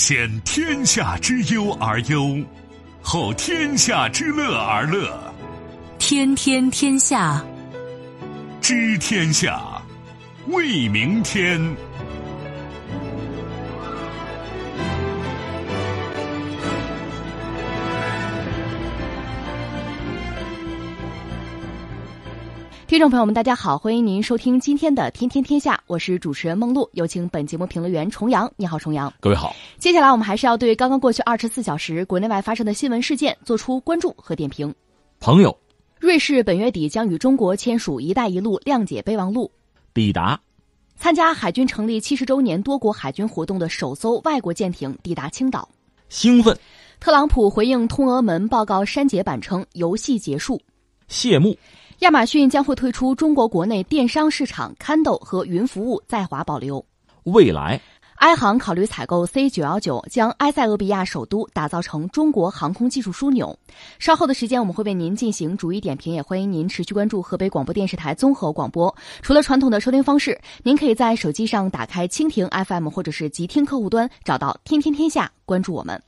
先天下之忧而忧，后天下之乐而乐。天天天下，知天下，为明天。听众朋友们，大家好，欢迎您收听今天的《天天天下》，我是主持人梦露，有请本节目评论员重阳。你好，重阳。各位好。接下来我们还是要对刚刚过去二十四小时国内外发生的新闻事件做出关注和点评。朋友，瑞士本月底将与中国签署“一带一路”谅解备忘录。抵达，参加海军成立七十周年多国海军活动的首艘外国舰艇抵达青岛。兴奋，特朗普回应通俄门报告删节版称游戏结束。谢幕。亚马逊将会退出中国国内电商市场，Kindle 和云服务在华保留。未来，埃航考虑采购 C 九幺九，将埃塞俄比亚首都打造成中国航空技术枢纽。稍后的时间，我们会为您进行逐一点评，也欢迎您持续关注河北广播电视台综合广播。除了传统的收听方式，您可以在手机上打开蜻蜓 FM 或者是极听客户端，找到“天天天下”，关注我们。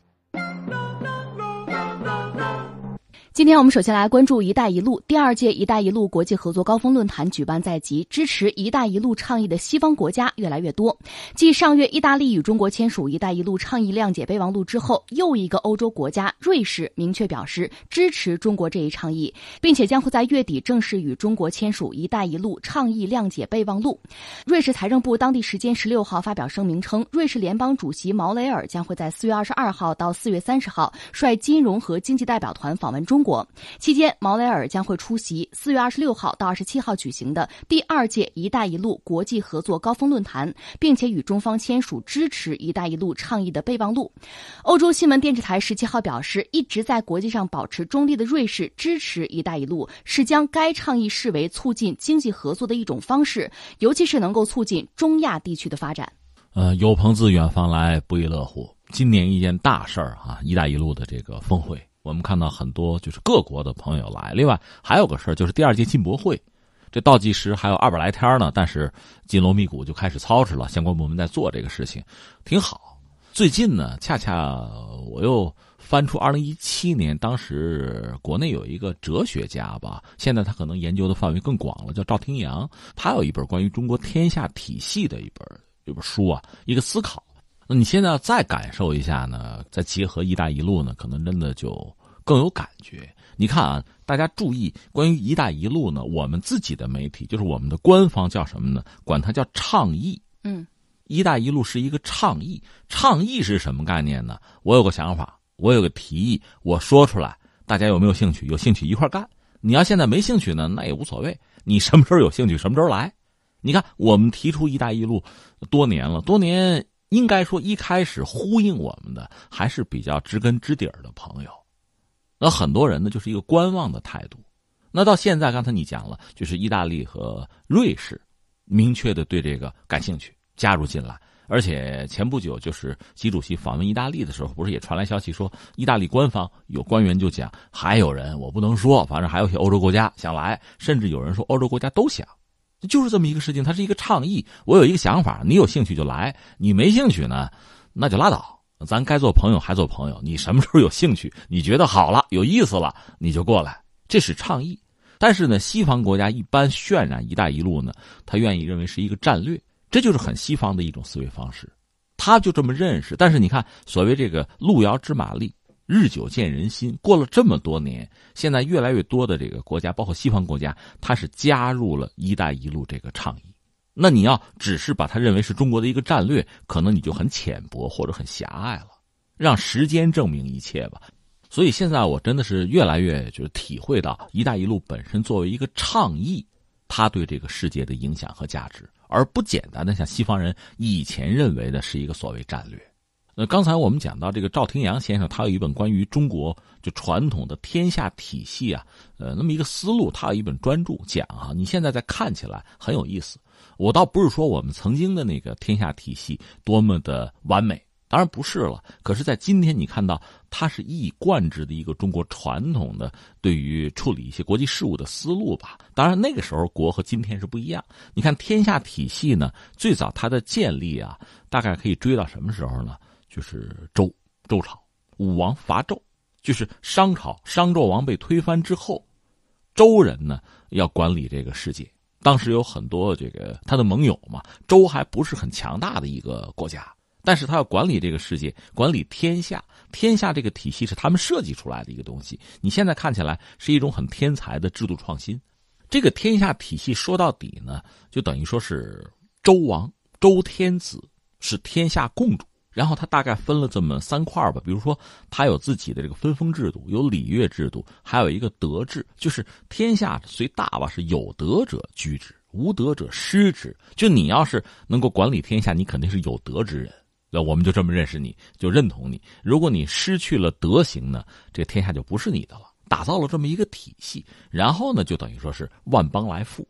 今天我们首先来关注“一带一路”第二届“一带一路”国际合作高峰论坛举办在即，支持“一带一路”倡议的西方国家越来越多。继上月意大利与中国签署“一带一路”倡议谅解备忘录之后，又一个欧洲国家瑞士明确表示支持中国这一倡议，并且将会在月底正式与中国签署“一带一路”倡议谅解备忘录。瑞士财政部当地时间十六号发表声明称，瑞士联邦主席毛雷尔将会在四月二十二号到四月三十号率金融和经济代表团访问中。国期间，毛雷尔将会出席四月二十六号到二十七号举行的第二届“一带一路”国际合作高峰论坛，并且与中方签署支持“一带一路”倡议的备忘录。欧洲新闻电视台十七号表示，一直在国际上保持中立的瑞士支持“一带一路”，是将该倡议视为促进经济合作的一种方式，尤其是能够促进中亚地区的发展。呃，有朋自远方来，不亦乐乎。今年一件大事儿啊，“一带一路”的这个峰会。我们看到很多就是各国的朋友来，另外还有个事儿，就是第二届进博会，这倒计时还有二百来天呢，但是金锣密鼓就开始操持了，相关部门在做这个事情，挺好。最近呢，恰恰我又翻出二零一七年，当时国内有一个哲学家吧，现在他可能研究的范围更广了，叫赵廷阳，他有一本关于中国天下体系的一本一本书啊，一个思考。那你现在要再感受一下呢？再结合“一带一路”呢，可能真的就更有感觉。你看啊，大家注意，关于“一带一路”呢，我们自己的媒体，就是我们的官方叫什么呢？管它叫倡议。嗯，“一带一路”是一个倡议。倡议是什么概念呢？我有个想法，我有个提议，我说出来，大家有没有兴趣？有兴趣一块干。你要现在没兴趣呢，那也无所谓。你什么时候有兴趣，什么时候来。你看，我们提出“一带一路”多年了，多年。应该说，一开始呼应我们的还是比较知根知底儿的朋友，那很多人呢就是一个观望的态度。那到现在，刚才你讲了，就是意大利和瑞士明确的对这个感兴趣，加入进来。而且前不久，就是习主席访问意大利的时候，不是也传来消息说，意大利官方有官员就讲，还有人我不能说，反正还有些欧洲国家想来，甚至有人说欧洲国家都想。就是这么一个事情，它是一个倡议。我有一个想法，你有兴趣就来，你没兴趣呢，那就拉倒。咱该做朋友还做朋友。你什么时候有兴趣，你觉得好了、有意思了，你就过来。这是倡议。但是呢，西方国家一般渲染“一带一路”呢，他愿意认为是一个战略，这就是很西方的一种思维方式，他就这么认识。但是你看，所谓这个路遥知马力。日久见人心，过了这么多年，现在越来越多的这个国家，包括西方国家，它是加入了一带一路这个倡议。那你要只是把它认为是中国的一个战略，可能你就很浅薄或者很狭隘了。让时间证明一切吧。所以现在我真的是越来越就是体会到，一带一路本身作为一个倡议，它对这个世界的影响和价值，而不简单的像西方人以前认为的是一个所谓战略。那刚才我们讲到这个赵廷阳先生，他有一本关于中国就传统的天下体系啊，呃，那么一个思路，他有一本专著讲啊，你现在在看起来很有意思。我倒不是说我们曾经的那个天下体系多么的完美，当然不是了。可是，在今天你看到，它是一以贯之的一个中国传统的对于处理一些国际事务的思路吧。当然，那个时候国和今天是不一样。你看天下体系呢，最早它的建立啊，大概可以追到什么时候呢？就是周周朝，武王伐纣，就是商朝商纣王被推翻之后，周人呢要管理这个世界。当时有很多这个他的盟友嘛，周还不是很强大的一个国家，但是他要管理这个世界，管理天下。天下这个体系是他们设计出来的一个东西。你现在看起来是一种很天才的制度创新。这个天下体系说到底呢，就等于说是周王周天子是天下共主。然后他大概分了这么三块吧，比如说他有自己的这个分封制度，有礼乐制度，还有一个德制，就是天下虽大吧，是有德者居之，无德者失之。就你要是能够管理天下，你肯定是有德之人，那我们就这么认识你，就认同你。如果你失去了德行呢，这天下就不是你的了。打造了这么一个体系，然后呢，就等于说是万邦来附。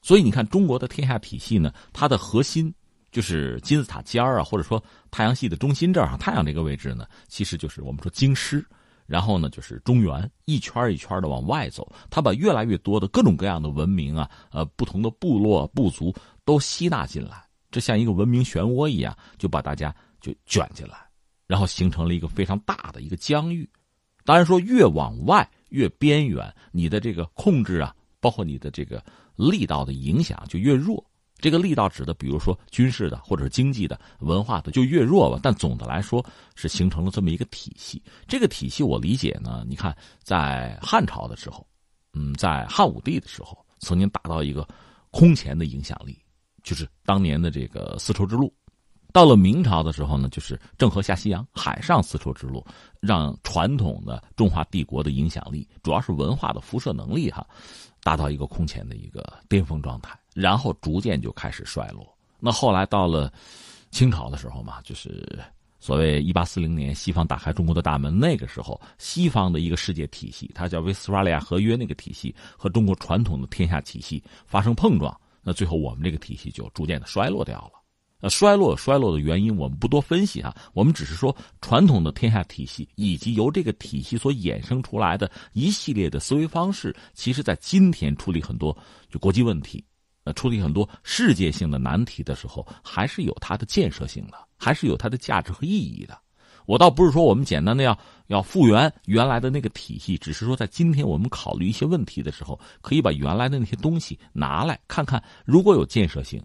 所以你看中国的天下体系呢，它的核心。就是金字塔尖儿啊，或者说太阳系的中心这儿，太阳这个位置呢，其实就是我们说京师，然后呢就是中原，一圈一圈的往外走，它把越来越多的各种各样的文明啊，呃，不同的部落部族都吸纳进来，这像一个文明漩涡一样，就把大家就卷进来，然后形成了一个非常大的一个疆域。当然说越往外越边缘，你的这个控制啊，包括你的这个力道的影响就越弱。这个力道指的，比如说军事的，或者是经济的、文化的，就越弱吧。但总的来说，是形成了这么一个体系。这个体系我理解呢，你看，在汉朝的时候，嗯，在汉武帝的时候，曾经达到一个空前的影响力，就是当年的这个丝绸之路。到了明朝的时候呢，就是郑和下西洋，海上丝绸之路，让传统的中华帝国的影响力，主要是文化的辐射能力哈，达到一个空前的一个巅峰状态。然后逐渐就开始衰落。那后来到了清朝的时候嘛，就是所谓一八四零年西方打开中国的大门，那个时候西方的一个世界体系，它叫威斯特利亚合约那个体系，和中国传统的天下体系发生碰撞，那最后我们这个体系就逐渐的衰落掉了。呃，衰落衰落的原因我们不多分析啊，我们只是说传统的天下体系以及由这个体系所衍生出来的一系列的思维方式，其实在今天处理很多就国际问题。呃，处理很多世界性的难题的时候，还是有它的建设性的，还是有它的价值和意义的。我倒不是说我们简单的要要复原原来的那个体系，只是说在今天我们考虑一些问题的时候，可以把原来的那些东西拿来看看，如果有建设性，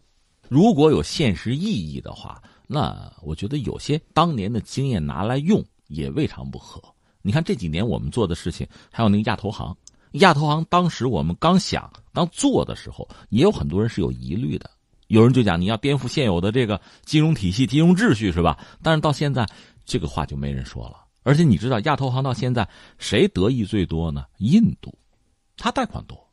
如果有现实意义的话，那我觉得有些当年的经验拿来用也未尝不可。你看这几年我们做的事情，还有那个亚投行。亚投行当时我们刚想刚做的时候，也有很多人是有疑虑的。有人就讲你要颠覆现有的这个金融体系、金融秩序，是吧？但是到现在，这个话就没人说了。而且你知道，亚投行到现在谁得益最多呢？印度，他贷款多。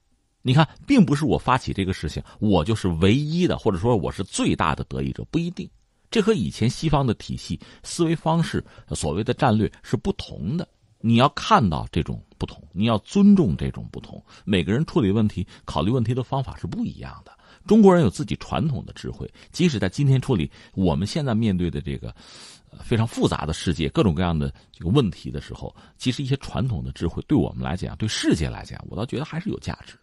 你看，并不是我发起这个事情，我就是唯一的，或者说我是最大的得益者，不一定。这和以前西方的体系思维方式、所谓的战略是不同的。你要看到这种不同，你要尊重这种不同。每个人处理问题、考虑问题的方法是不一样的。中国人有自己传统的智慧，即使在今天处理我们现在面对的这个非常复杂的世界、各种各样的这个问题的时候，其实一些传统的智慧对我们来讲、对世界来讲，我倒觉得还是有价值。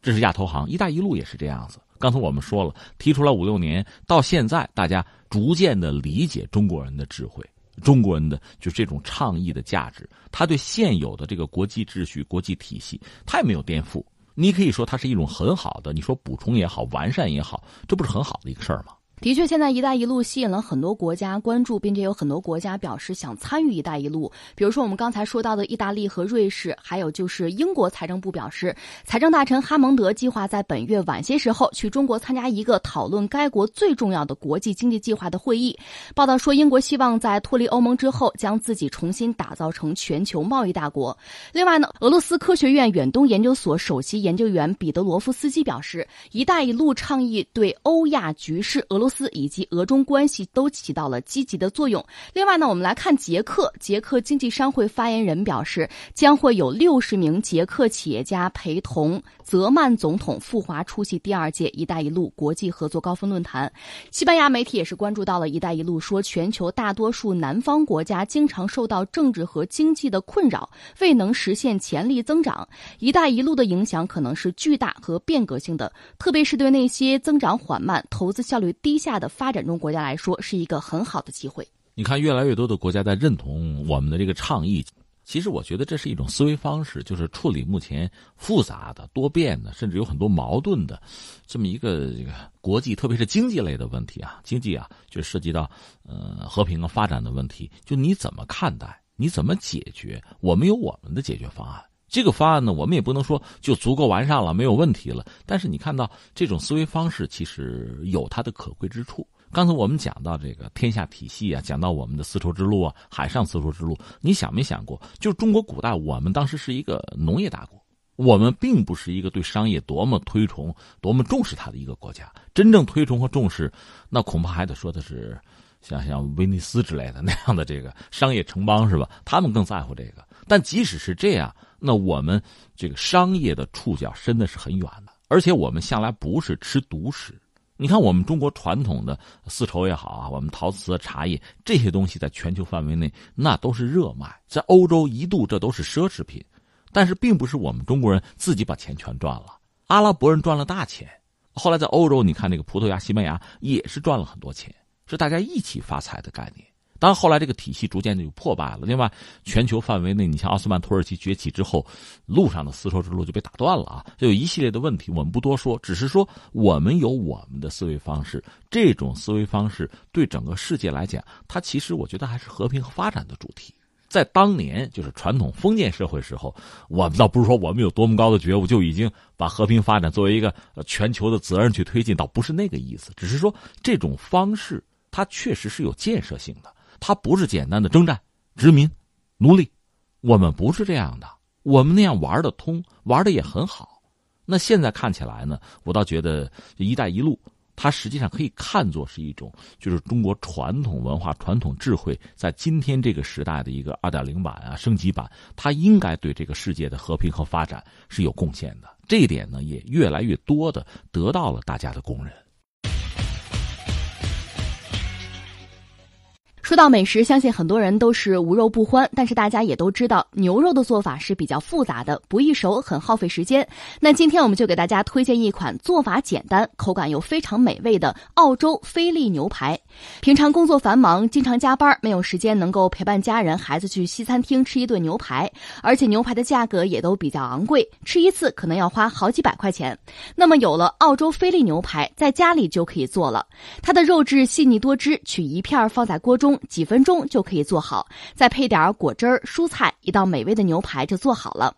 这是亚投行、一带一路也是这样子。刚才我们说了，提出来五六年，到现在大家逐渐的理解中国人的智慧。中国人的就这种倡议的价值，他对现有的这个国际秩序、国际体系，他也没有颠覆。你可以说它是一种很好的，你说补充也好，完善也好，这不是很好的一个事儿吗？的确，现在“一带一路”吸引了很多国家关注，并且有很多国家表示想参与“一带一路”。比如说，我们刚才说到的意大利和瑞士，还有就是英国财政部表示，财政大臣哈蒙德计划在本月晚些时候去中国参加一个讨论该国最重要的国际经济计划的会议。报道说，英国希望在脱离欧盟之后，将自己重新打造成全球贸易大国。另外呢，俄罗斯科学院远东研究所首席研究员彼得罗夫斯基表示，“一带一路”倡议对欧亚局势、俄罗斯以及俄中关系都起到了积极的作用。另外呢，我们来看捷克，捷克经济商会发言人表示，将会有六十名捷克企业家陪同泽曼总统赴华出席第二届“一带一路”国际合作高峰论坛。西班牙媒体也是关注到了“一带一路”，说全球大多数南方国家经常受到政治和经济的困扰，未能实现潜力增长。“一带一路”的影响可能是巨大和变革性的，特别是对那些增长缓慢、投资效率低下的。发展中国家来说是一个很好的机会。你看，越来越多的国家在认同我们的这个倡议。其实，我觉得这是一种思维方式，就是处理目前复杂的、多变的，甚至有很多矛盾的这么一个这个国际，特别是经济类的问题啊。经济啊，就涉及到呃和平啊、发展的问题。就你怎么看待？你怎么解决？我们有我们的解决方案。这个方案呢，我们也不能说就足够完善了，没有问题了。但是你看到这种思维方式，其实有它的可贵之处。刚才我们讲到这个天下体系啊，讲到我们的丝绸之路啊，海上丝绸之路，你想没想过，就中国古代，我们当时是一个农业大国，我们并不是一个对商业多么推崇、多么重视它的一个国家。真正推崇和重视，那恐怕还得说的是像像威尼斯之类的 那样的这个商业城邦，是吧？他们更在乎这个。但即使是这样，那我们这个商业的触角伸的是很远的，而且我们向来不是吃独食。你看，我们中国传统的丝绸也好啊，我们陶瓷、茶叶这些东西，在全球范围内那都是热卖，在欧洲一度这都是奢侈品。但是，并不是我们中国人自己把钱全赚了，阿拉伯人赚了大钱。后来在欧洲，你看那个葡萄牙、西班牙也是赚了很多钱，是大家一起发财的概念。当，后来这个体系逐渐的就破败了。另外，全球范围内，你像奥斯曼土耳其崛起之后，路上的丝绸之路就被打断了啊，就有一系列的问题。我们不多说，只是说我们有我们的思维方式。这种思维方式对整个世界来讲，它其实我觉得还是和平和发展的主题。在当年，就是传统封建社会时候，我们倒不是说我们有多么高的觉悟，就已经把和平发展作为一个全球的责任去推进，倒不是那个意思。只是说这种方式，它确实是有建设性的。它不是简单的征战、殖民、奴隶，我们不是这样的，我们那样玩得通，玩的也很好。那现在看起来呢，我倒觉得“一带一路”它实际上可以看作是一种，就是中国传统文化、传统智慧在今天这个时代的一个二点零版啊、升级版，它应该对这个世界的和平和发展是有贡献的。这一点呢，也越来越多的得到了大家的公认。说到美食，相信很多人都是无肉不欢。但是大家也都知道，牛肉的做法是比较复杂的，不易熟，很耗费时间。那今天我们就给大家推荐一款做法简单、口感又非常美味的澳洲菲力牛排。平常工作繁忙，经常加班，没有时间能够陪伴家人、孩子去西餐厅吃一顿牛排，而且牛排的价格也都比较昂贵，吃一次可能要花好几百块钱。那么有了澳洲菲力牛排，在家里就可以做了。它的肉质细腻多汁，取一片放在锅中。几分钟就可以做好，再配点果汁儿、蔬菜，一道美味的牛排就做好了。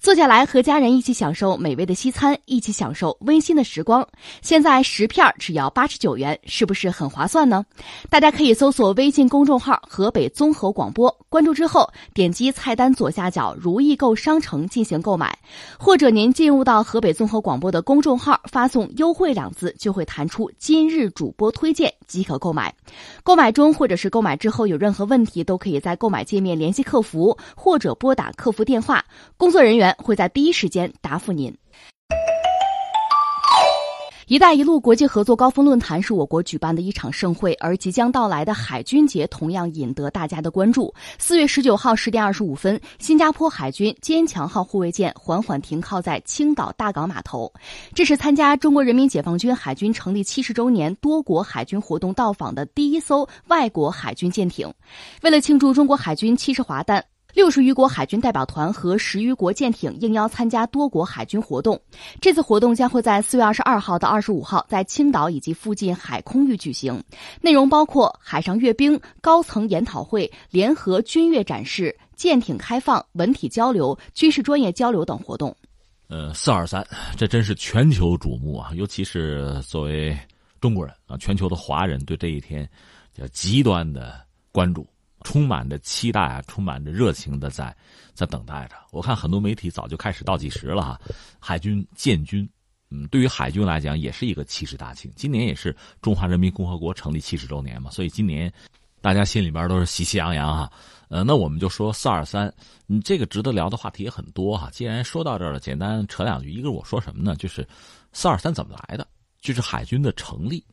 坐下来和家人一起享受美味的西餐，一起享受温馨的时光。现在十片只要八十九元，是不是很划算呢？大家可以搜索微信公众号“河北综合广播”，关注之后点击菜单左下角“如意购商城”进行购买，或者您进入到河北综合广播的公众号，发送“优惠”两字，就会弹出今日主播推荐即可购买。购买中或者是购买之后有任何问题，都可以在购买界面联系客服，或者拨打客服电话，工作人员会在第一时间答复您。“一带一路”国际合作高峰论坛是我国举办的一场盛会，而即将到来的海军节同样引得大家的关注。四月十九号十点二十五分，新加坡海军“坚强号”护卫舰缓缓停靠在青岛大港码头，这是参加中国人民解放军海军成立七十周年多国海军活动到访的第一艘外国海军舰艇。为了庆祝中国海军七十华诞。六十余国海军代表团和十余国舰艇应邀参加多国海军活动。这次活动将会在四月二十二号到二十五号在青岛以及附近海空域举行，内容包括海上阅兵、高层研讨会、联合军乐展示、舰艇开放、文体交流、军事专业交流等活动。呃，四二三，这真是全球瞩目啊！尤其是作为中国人啊，全球的华人对这一天叫极端的关注。充满着期待啊，充满着热情的在在等待着。我看很多媒体早就开始倒计时了哈。海军建军，嗯，对于海军来讲也是一个七十大庆。今年也是中华人民共和国成立七十周年嘛，所以今年大家心里边都是喜气洋洋哈。呃，那我们就说四二三，嗯，这个值得聊的话题也很多哈。既然说到这儿了，简单扯两句。一个我说什么呢？就是四二三怎么来的？就是海军的成立。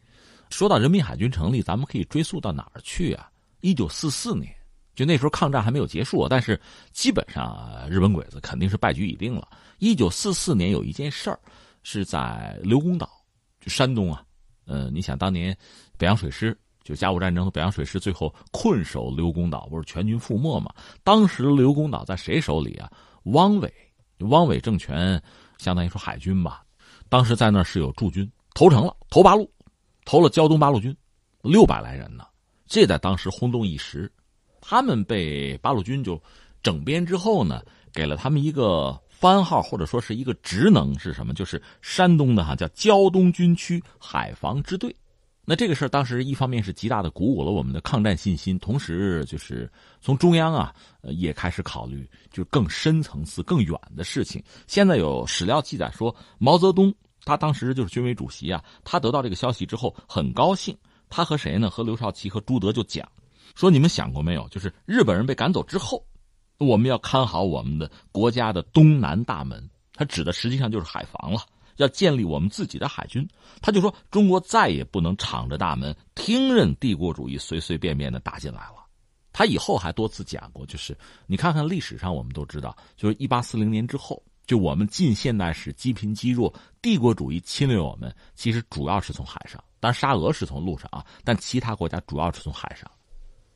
说到人民海军成立，咱们可以追溯到哪儿去啊？一九四四年，就那时候抗战还没有结束，但是基本上日本鬼子肯定是败局已定了。一九四四年有一件事儿，是在刘公岛，就山东啊，呃，你想当年北洋水师就甲午战争和北洋水师最后困守刘公岛，不是全军覆没嘛？当时刘公岛在谁手里啊？汪伪，汪伪政权相当于说海军吧，当时在那是有驻军，投诚了，投八路，投了胶东八路军，六百来人呢，这在当时轰动一时。他们被八路军就整编之后呢，给了他们一个番号或者说是一个职能是什么？就是山东的哈叫胶东军区海防支队。那这个事儿当时一方面是极大的鼓舞了我们的抗战信心，同时就是从中央啊，也开始考虑就更深层次、更远的事情。现在有史料记载说，毛泽东他当时就是军委主席啊，他得到这个消息之后很高兴，他和谁呢？和刘少奇和朱德就讲说：“你们想过没有？就是日本人被赶走之后，我们要看好我们的国家的东南大门。他指的实际上就是海防了。”要建立我们自己的海军，他就说中国再也不能敞着大门听任帝国主义随随便便的打进来了。他以后还多次讲过，就是你看看历史上，我们都知道，就是一八四零年之后，就我们近现代史积贫积弱，帝国主义侵略我们，其实主要是从海上，当沙俄是从陆上啊，但其他国家主要是从海上，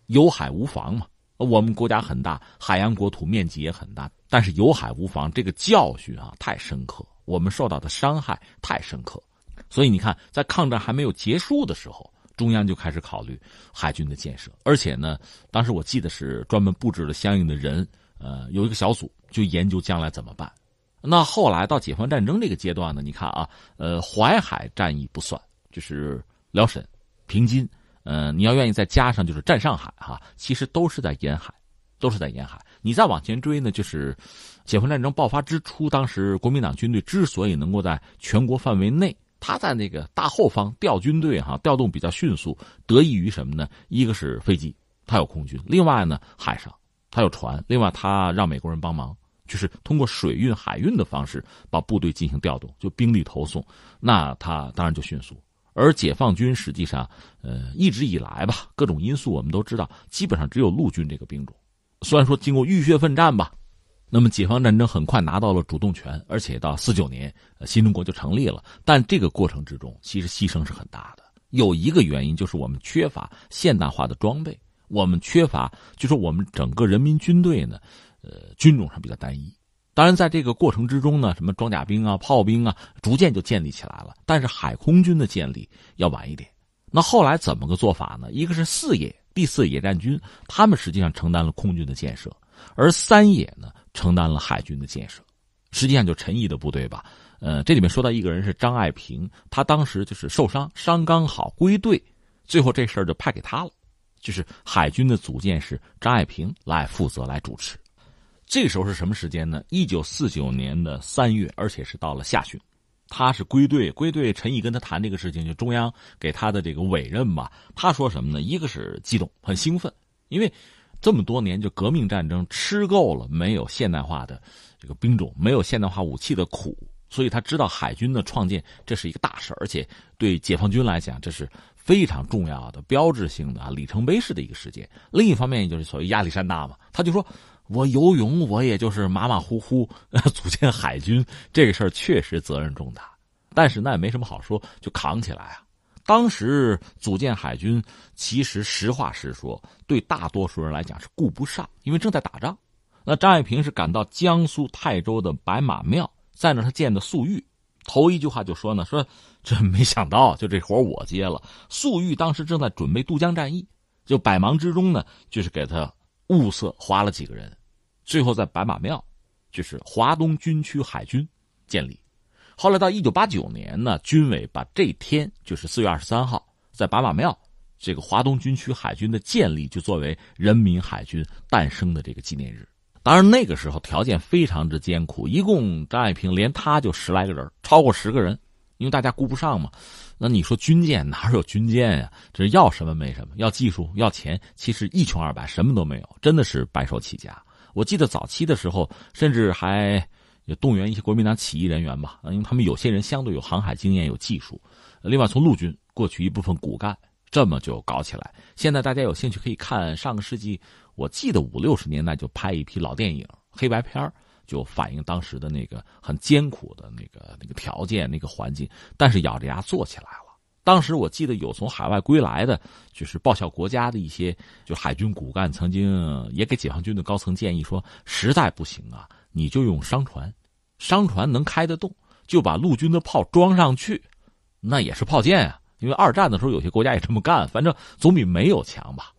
有海无防嘛。我们国家很大，海洋国土面积也很大，但是有海无防这个教训啊太深刻。我们受到的伤害太深刻，所以你看，在抗战还没有结束的时候，中央就开始考虑海军的建设，而且呢，当时我记得是专门布置了相应的人，呃，有一个小组就研究将来怎么办。那后来到解放战争这个阶段呢，你看啊，呃，淮海战役不算，就是辽沈、平津，呃，你要愿意再加上就是占上海哈，其实都是在沿海，都是在沿海。你再往前追呢，就是。解放战争爆发之初，当时国民党军队之所以能够在全国范围内，他在那个大后方调军队，哈，调动比较迅速，得益于什么呢？一个是飞机，他有空军；另外呢，海上他有船；另外他让美国人帮忙，就是通过水运、海运的方式把部队进行调动，就兵力投送，那他当然就迅速。而解放军实际上，呃，一直以来吧，各种因素我们都知道，基本上只有陆军这个兵种，虽然说经过浴血奋战吧。那么，解放战争很快拿到了主动权，而且到四九年，新中国就成立了。但这个过程之中，其实牺牲是很大的。有一个原因就是我们缺乏现代化的装备，我们缺乏，就是我们整个人民军队呢，呃，军种上比较单一。当然，在这个过程之中呢，什么装甲兵啊、炮兵啊，逐渐就建立起来了。但是海空军的建立要晚一点。那后来怎么个做法呢？一个是四野第四野战军，他们实际上承担了空军的建设，而三野呢？承担了海军的建设，实际上就陈毅的部队吧。呃，这里面说到一个人是张爱萍，他当时就是受伤，伤刚好归队，最后这事儿就派给他了，就是海军的组建是张爱萍来负责来主持。这个时候是什么时间呢？一九四九年的三月，而且是到了下旬，他是归队，归队。陈毅跟他谈这个事情，就中央给他的这个委任吧。他说什么呢？一个是激动，很兴奋，因为。这么多年，就革命战争吃够了没有现代化的这个兵种，没有现代化武器的苦，所以他知道海军的创建这是一个大事而且对解放军来讲这是非常重要的、标志性的啊里程碑式的一个事件。另一方面，就是所谓亚历山大嘛，他就说我游泳，我也就是马马虎虎 组建海军，这个事儿确实责任重大，但是那也没什么好说，就扛起来啊。当时组建海军，其实实话实说，对大多数人来讲是顾不上，因为正在打仗。那张爱萍是赶到江苏泰州的白马庙，在那他见的粟裕，头一句话就说呢：“说这没想到，就这活我接了。”粟裕当时正在准备渡江战役，就百忙之中呢，就是给他物色划了几个人，最后在白马庙，就是华东军区海军建立。后来到一九八九年呢，军委把这天就是四月二十三号，在白马庙，这个华东军区海军的建立就作为人民海军诞生的这个纪念日。当然那个时候条件非常之艰苦，一共张爱萍连他就十来个人，超过十个人，因为大家顾不上嘛。那你说军舰哪有军舰呀？这要什么没什么，要技术要钱，其实一穷二白，什么都没有，真的是白手起家。我记得早期的时候，甚至还。动员一些国民党起义人员吧，因为他们有些人相对有航海经验、有技术。另外，从陆军过去一部分骨干，这么就搞起来。现在大家有兴趣可以看上个世纪，我记得五六十年代就拍一批老电影，黑白片就反映当时的那个很艰苦的那个那个条件、那个环境，但是咬着牙做起来了。当时我记得有从海外归来的，就是报效国家的一些，就海军骨干，曾经也给解放军的高层建议说，实在不行啊，你就用商船，商船能开得动，就把陆军的炮装上去，那也是炮舰啊。因为二战的时候有些国家也这么干，反正总比没有强吧。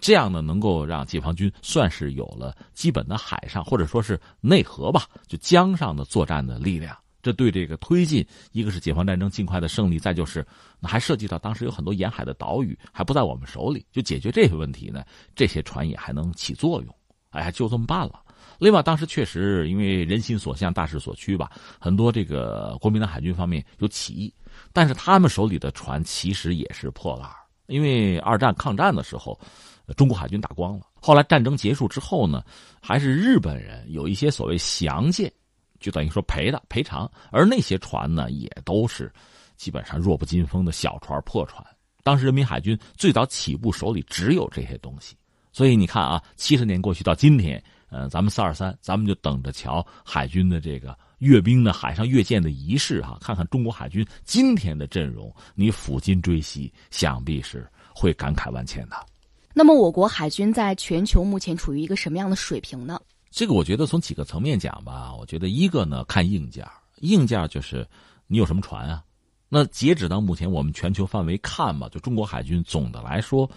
这样呢，能够让解放军算是有了基本的海上或者说是内河吧，就江上的作战的力量。这对这个推进，一个是解放战争尽快的胜利，再就是还涉及到当时有很多沿海的岛屿还不在我们手里，就解决这些问题呢，这些船也还能起作用。哎，就这么办了。另外，当时确实因为人心所向、大势所趋吧，很多这个国民党海军方面有起义，但是他们手里的船其实也是破烂因为二战抗战的时候，中国海军打光了。后来战争结束之后呢，还是日本人有一些所谓降舰。就等于说赔的赔偿，而那些船呢，也都是基本上弱不禁风的小船、破船。当时人民海军最早起步手里只有这些东西，所以你看啊，七十年过去到今天，呃，咱们四二三，咱们就等着瞧海军的这个阅兵的海上阅舰的仪式哈，看看中国海军今天的阵容，你抚今追昔，想必是会感慨万千的。那么，我国海军在全球目前处于一个什么样的水平呢？这个我觉得从几个层面讲吧，我觉得一个呢看硬件，硬件就是你有什么船啊？那截止到目前，我们全球范围看吧，就中国海军总的来说，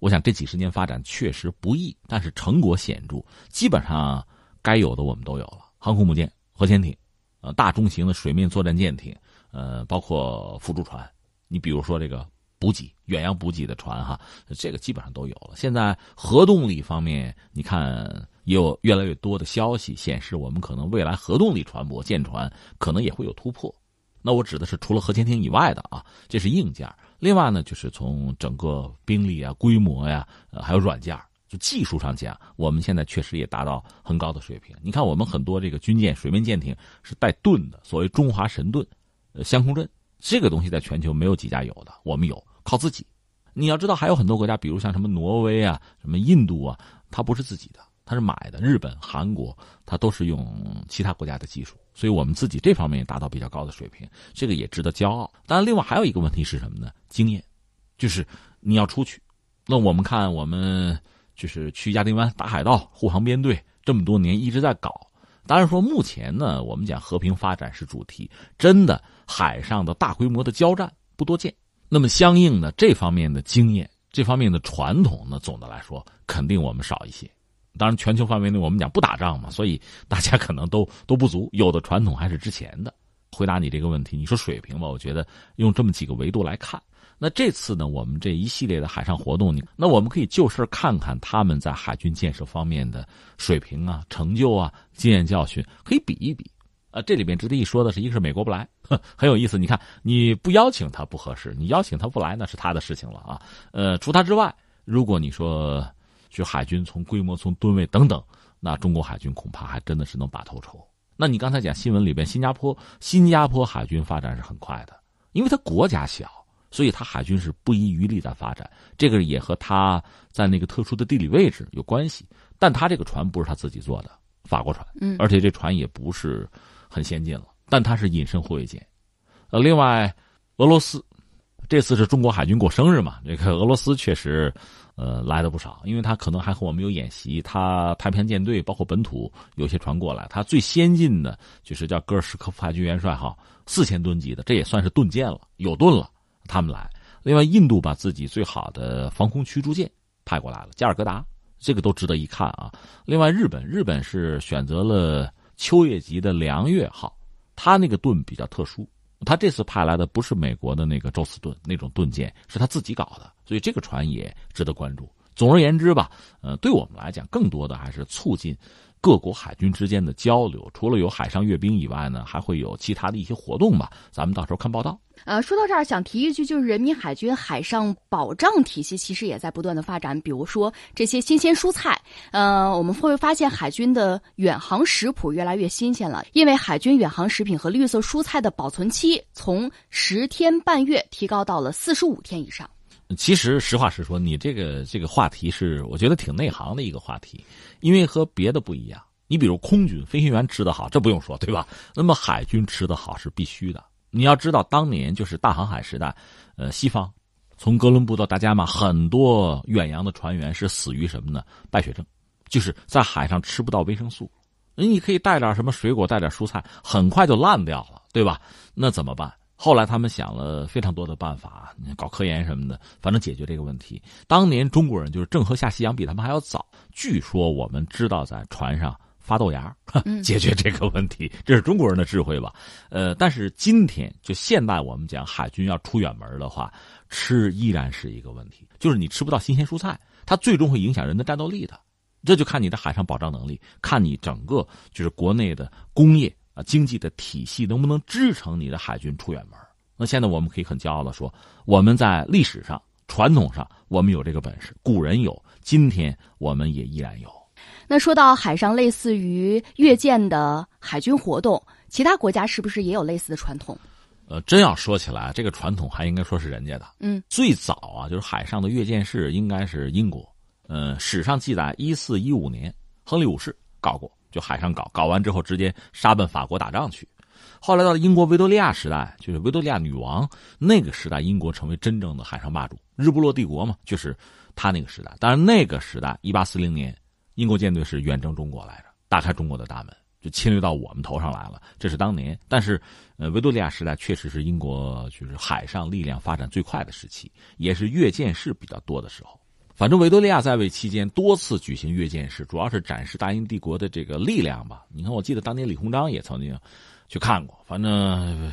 我想这几十年发展确实不易，但是成果显著，基本上该有的我们都有了：航空母舰、核潜艇，呃，大中型的水面作战舰艇，呃，包括辅助船。你比如说这个补给、远洋补给的船哈，这个基本上都有了。现在核动力方面，你看。也有越来越多的消息显示，我们可能未来核动力船舶舰船可能也会有突破。那我指的是除了核潜艇以外的啊，这是硬件。另外呢，就是从整个兵力啊、规模呀，呃，还有软件，就技术上讲，我们现在确实也达到很高的水平。你看，我们很多这个军舰、水面舰艇是带盾的，所谓中华神盾，呃，相控阵，这个东西在全球没有几家有的，我们有，靠自己。你要知道，还有很多国家，比如像什么挪威啊、什么印度啊，它不是自己的。它是买的，日本、韩国，它都是用其他国家的技术，所以我们自己这方面也达到比较高的水平，这个也值得骄傲。当然，另外还有一个问题是什么呢？经验，就是你要出去，那我们看我们就是去亚丁湾打海盗、护航编队，这么多年一直在搞。当然说，目前呢，我们讲和平发展是主题，真的海上的大规模的交战不多见。那么相应的这方面的经验、这方面的传统呢，总的来说肯定我们少一些。当然，全球范围内我们讲不打仗嘛，所以大家可能都 都不足，有的传统还是之前的。回答你这个问题，你说水平吧，我觉得用这么几个维度来看，那这次呢，我们这一系列的海上活动，你那我们可以就事看看他们在海军建设方面的水平啊、成就啊、经验教训，可以比一比。啊，这里边值得一说的是，一个是美国不来，很有意思。你看，你不邀请他不合适，你邀请他不来那是他的事情了啊。呃，除他之外，如果你说。就海军从规模、从吨位等等，那中国海军恐怕还真的是能把头筹。那你刚才讲新闻里边，新加坡，新加坡海军发展是很快的，因为它国家小，所以它海军是不遗余力在发展。这个也和它在那个特殊的地理位置有关系。但它这个船不是他自己做的，法国船，嗯，而且这船也不是很先进了，但它是隐身护卫舰。呃，另外，俄罗斯。这次是中国海军过生日嘛？这个俄罗斯确实，呃，来的不少，因为他可能还和我们有演习。他太平洋舰队包括本土有些船过来，他最先进的就是叫戈尔什科夫海军元帅号，四千吨级的，这也算是盾舰了，有盾了。他们来，另外印度把自己最好的防空驱逐舰派过来了，加尔各答，这个都值得一看啊。另外日本，日本是选择了秋叶级的凉月号，他那个盾比较特殊。他这次派来的不是美国的那个宙斯盾那种盾舰，是他自己搞的，所以这个船也值得关注。总而言之吧，呃，对我们来讲，更多的还是促进各国海军之间的交流。除了有海上阅兵以外呢，还会有其他的一些活动吧。咱们到时候看报道。呃，说到这儿，想提一句，就是人民海军海上保障体系其实也在不断的发展。比如说这些新鲜蔬菜，呃，我们会发现海军的远航食谱越来越新鲜了，因为海军远航食品和绿色蔬菜的保存期从十天半月提高到了四十五天以上。其实实话实说，你这个这个话题是我觉得挺内行的一个话题，因为和别的不一样。你比如空军飞行员吃得好，这不用说对吧？那么海军吃得好是必须的。你要知道，当年就是大航海时代，呃，西方从哥伦布到达伽马，很多远洋的船员是死于什么呢？败血症，就是在海上吃不到维生素。你可以带点什么水果，带点蔬菜，很快就烂掉了，对吧？那怎么办？后来他们想了非常多的办法，搞科研什么的，反正解决这个问题。当年中国人就是郑和下西洋比他们还要早。据说我们知道在船上发豆芽，解决这个问题，这是中国人的智慧吧？呃，但是今天就现代我们讲海军要出远门的话，吃依然是一个问题，就是你吃不到新鲜蔬菜，它最终会影响人的战斗力的。这就看你的海上保障能力，看你整个就是国内的工业。啊，经济的体系能不能支撑你的海军出远门？那现在我们可以很骄傲的说，我们在历史上、传统上，我们有这个本事，古人有，今天我们也依然有。那说到海上类似于越舰的海军活动，其他国家是不是也有类似的传统？呃，真要说起来，这个传统还应该说是人家的。嗯，最早啊，就是海上的越舰式应该是英国。呃，史上记载，一四一五年，亨利五世搞过。就海上搞，搞完之后直接杀奔法国打仗去。后来到了英国维多利亚时代，就是维多利亚女王那个时代，英国成为真正的海上霸主，日不落帝国嘛，就是他那个时代。当然那个时代，一八四零年，英国舰队是远征中国来着，打开中国的大门，就侵略到我们头上来了。这是当年，但是呃，维多利亚时代确实是英国就是海上力量发展最快的时期，也是越舰式比较多的时候。反正维多利亚在位期间多次举行阅舰式，主要是展示大英帝国的这个力量吧。你看，我记得当年李鸿章也曾经去看过。反正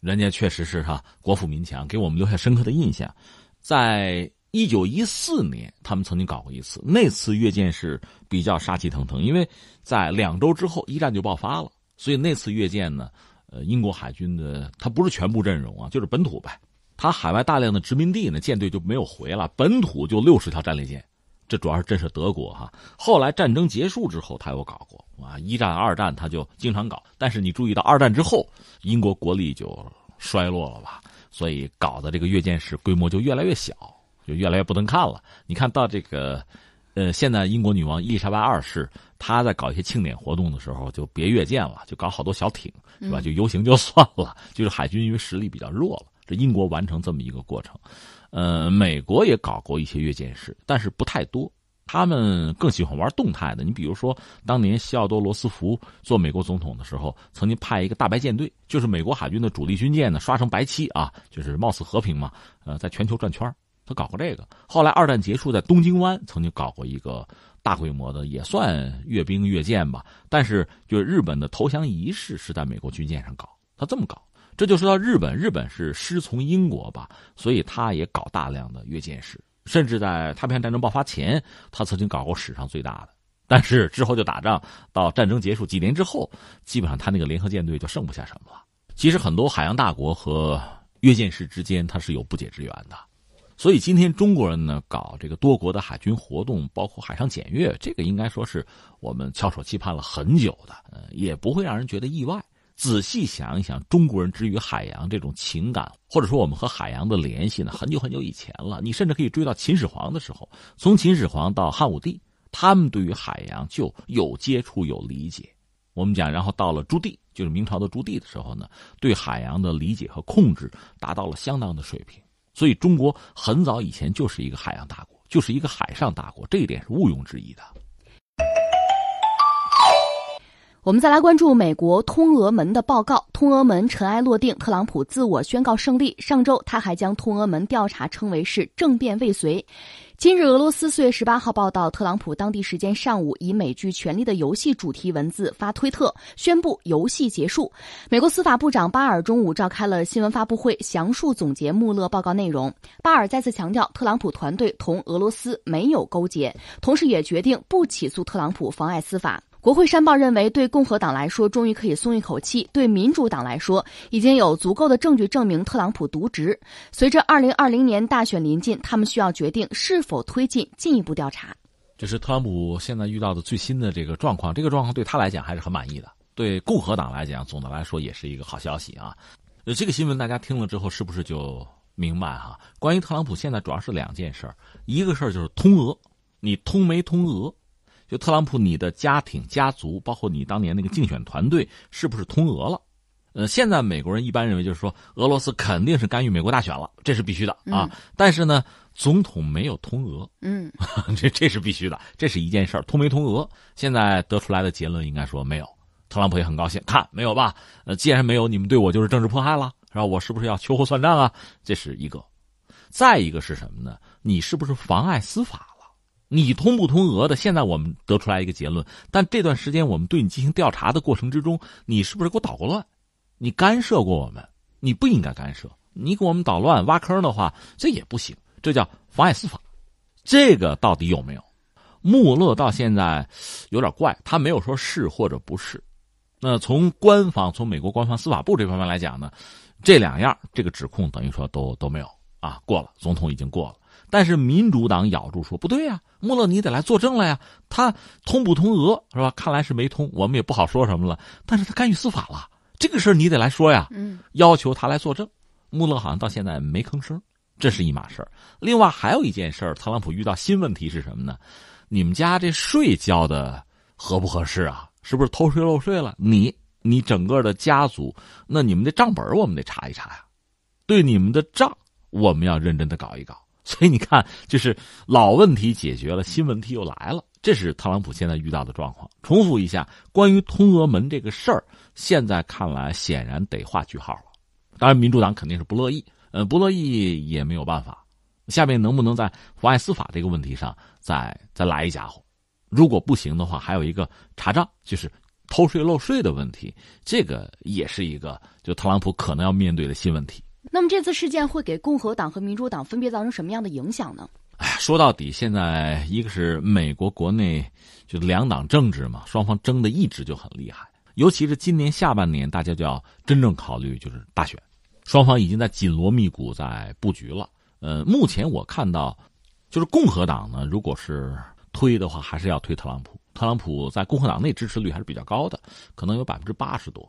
人家确实是哈国富民强，给我们留下深刻的印象。在一九一四年，他们曾经搞过一次，那次阅舰式比较杀气腾腾，因为在两周之后一战就爆发了，所以那次阅舰呢，呃，英国海军的它不是全部阵容啊，就是本土呗。他海外大量的殖民地呢，舰队就没有回了，本土就六十条战列舰，这主要是震慑德国哈。后来战争结束之后，他又搞过啊，一战、二战他就经常搞。但是你注意到二战之后，英国国力就衰落了吧，所以搞的这个阅舰式规模就越来越小，就越来越不能看了。你看到这个，呃，现在英国女王伊丽莎白二世她在搞一些庆典活动的时候，就别越舰了，就搞好多小艇，是吧？就游行就算了，就是海军因为实力比较弱了。英国完成这么一个过程，呃，美国也搞过一些阅舰式，但是不太多。他们更喜欢玩动态的。你比如说，当年西奥多·罗斯福做美国总统的时候，曾经派一个大白舰队，就是美国海军的主力军舰呢，刷成白漆啊，就是貌似和平嘛。呃，在全球转圈他搞过这个。后来二战结束，在东京湾曾经搞过一个大规模的，也算阅兵阅舰吧。但是，就是日本的投降仪式是在美国军舰上搞，他这么搞。这就说到日本，日本是师从英国吧，所以他也搞大量的阅舰式，甚至在太平洋战争爆发前，他曾经搞过史上最大的。但是之后就打仗，到战争结束几年之后，基本上他那个联合舰队就剩不下什么了。其实很多海洋大国和阅舰式之间，它是有不解之缘的。所以今天中国人呢，搞这个多国的海军活动，包括海上检阅，这个应该说是我们翘首期盼了很久的，呃，也不会让人觉得意外。仔细想一想，中国人之于海洋这种情感，或者说我们和海洋的联系呢，很久很久以前了。你甚至可以追到秦始皇的时候，从秦始皇到汉武帝，他们对于海洋就有接触、有理解。我们讲，然后到了朱棣，就是明朝的朱棣的时候呢，对海洋的理解和控制达到了相当的水平。所以，中国很早以前就是一个海洋大国，就是一个海上大国，这一点是毋庸置疑的。我们再来关注美国通俄门的报告。通俄门尘埃落定，特朗普自我宣告胜利。上周，他还将通俄门调查称为是政变未遂。今日，俄罗斯四月十八号报道，特朗普当地时间上午以美剧《权力的游戏》主题文字发推特，宣布游戏结束。美国司法部长巴尔中午召开了新闻发布会，详述总结穆勒报告内容。巴尔再次强调，特朗普团队同俄罗斯没有勾结，同时也决定不起诉特朗普妨碍司法。国会山报认为，对共和党来说，终于可以松一口气；对民主党来说，已经有足够的证据证明特朗普渎职。随着二零二零年大选临近，他们需要决定是否推进进一步调查。这是特朗普现在遇到的最新的这个状况，这个状况对他来讲还是很满意的。对共和党来讲，总的来说也是一个好消息啊。呃，这个新闻大家听了之后，是不是就明白哈？关于特朗普现在主要是两件事儿，一个事儿就是通俄，你通没通俄？就特朗普，你的家庭、家族，包括你当年那个竞选团队，是不是通俄了？呃，现在美国人一般认为就是说，俄罗斯肯定是干预美国大选了，这是必须的啊。但是呢，总统没有通俄，嗯，这这是必须的，这是一件事儿，通没通俄？现在得出来的结论应该说没有。特朗普也很高兴，看没有吧？呃，既然没有，你们对我就是政治迫害了，然后？我是不是要秋后算账啊？这是一个。再一个是什么呢？你是不是妨碍司法了？你通不通俄的？现在我们得出来一个结论，但这段时间我们对你进行调查的过程之中，你是不是给我捣过乱？你干涉过我们？你不应该干涉。你给我们捣乱、挖坑的话，这也不行，这叫妨碍司法。这个到底有没有？穆勒到现在有点怪，他没有说是或者不是。那从官方，从美国官方司法部这方面来讲呢，这两样这个指控等于说都都没有啊，过了，总统已经过了。但是民主党咬住说不对呀，穆勒你得来作证了呀，他通不通俄是吧？看来是没通，我们也不好说什么了。但是他干预司法了，这个事儿你得来说呀，嗯，要求他来作证。穆勒好像到现在没吭声，这是一码事儿。另外还有一件事儿，特朗普遇到新问题是什么呢？你们家这税交的合不合适啊？是不是偷税漏税了？你你整个的家族，那你们的账本我们得查一查呀。对你们的账，我们要认真的搞一搞。所以你看，就是老问题解决了，新问题又来了。这是特朗普现在遇到的状况。重复一下，关于通俄门这个事儿，现在看来显然得画句号了。当然，民主党肯定是不乐意，呃，不乐意也没有办法。下面能不能在妨碍司法这个问题上再再来一家伙？如果不行的话，还有一个查账，就是偷税漏税的问题，这个也是一个就特朗普可能要面对的新问题。那么这次事件会给共和党和民主党分别造成什么样的影响呢？哎，说到底，现在一个是美国国内就两党政治嘛，双方争的一直就很厉害，尤其是今年下半年，大家就要真正考虑就是大选，双方已经在紧锣密鼓在布局了。呃，目前我看到，就是共和党呢，如果是。推的话还是要推特朗普，特朗普在共和党内支持率还是比较高的，可能有百分之八十多。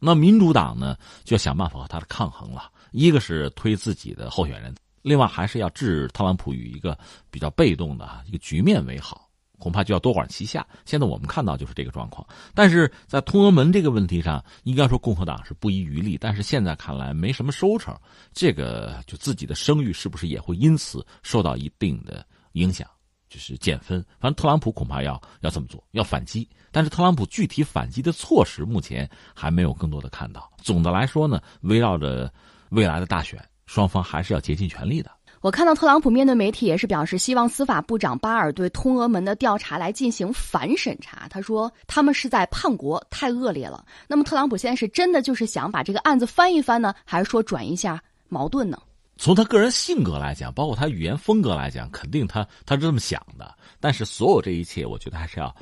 那民主党呢，就要想办法和他的抗衡了。一个是推自己的候选人，另外还是要置特朗普于一个比较被动的一个局面为好，恐怕就要多管齐下。现在我们看到就是这个状况。但是在通俄门这个问题上，应该说共和党是不遗余力，但是现在看来没什么收成。这个就自己的声誉是不是也会因此受到一定的影响？就是减分，反正特朗普恐怕要要这么做，要反击。但是特朗普具体反击的措施，目前还没有更多的看到。总的来说呢，围绕着未来的大选，双方还是要竭尽全力的。我看到特朗普面对媒体也是表示，希望司法部长巴尔对通俄门的调查来进行反审查。他说他们是在叛国，太恶劣了。那么特朗普现在是真的就是想把这个案子翻一翻呢，还是说转移一下矛盾呢？从他个人性格来讲，包括他语言风格来讲，肯定他他是这么想的。但是所有这一切，我觉得还是要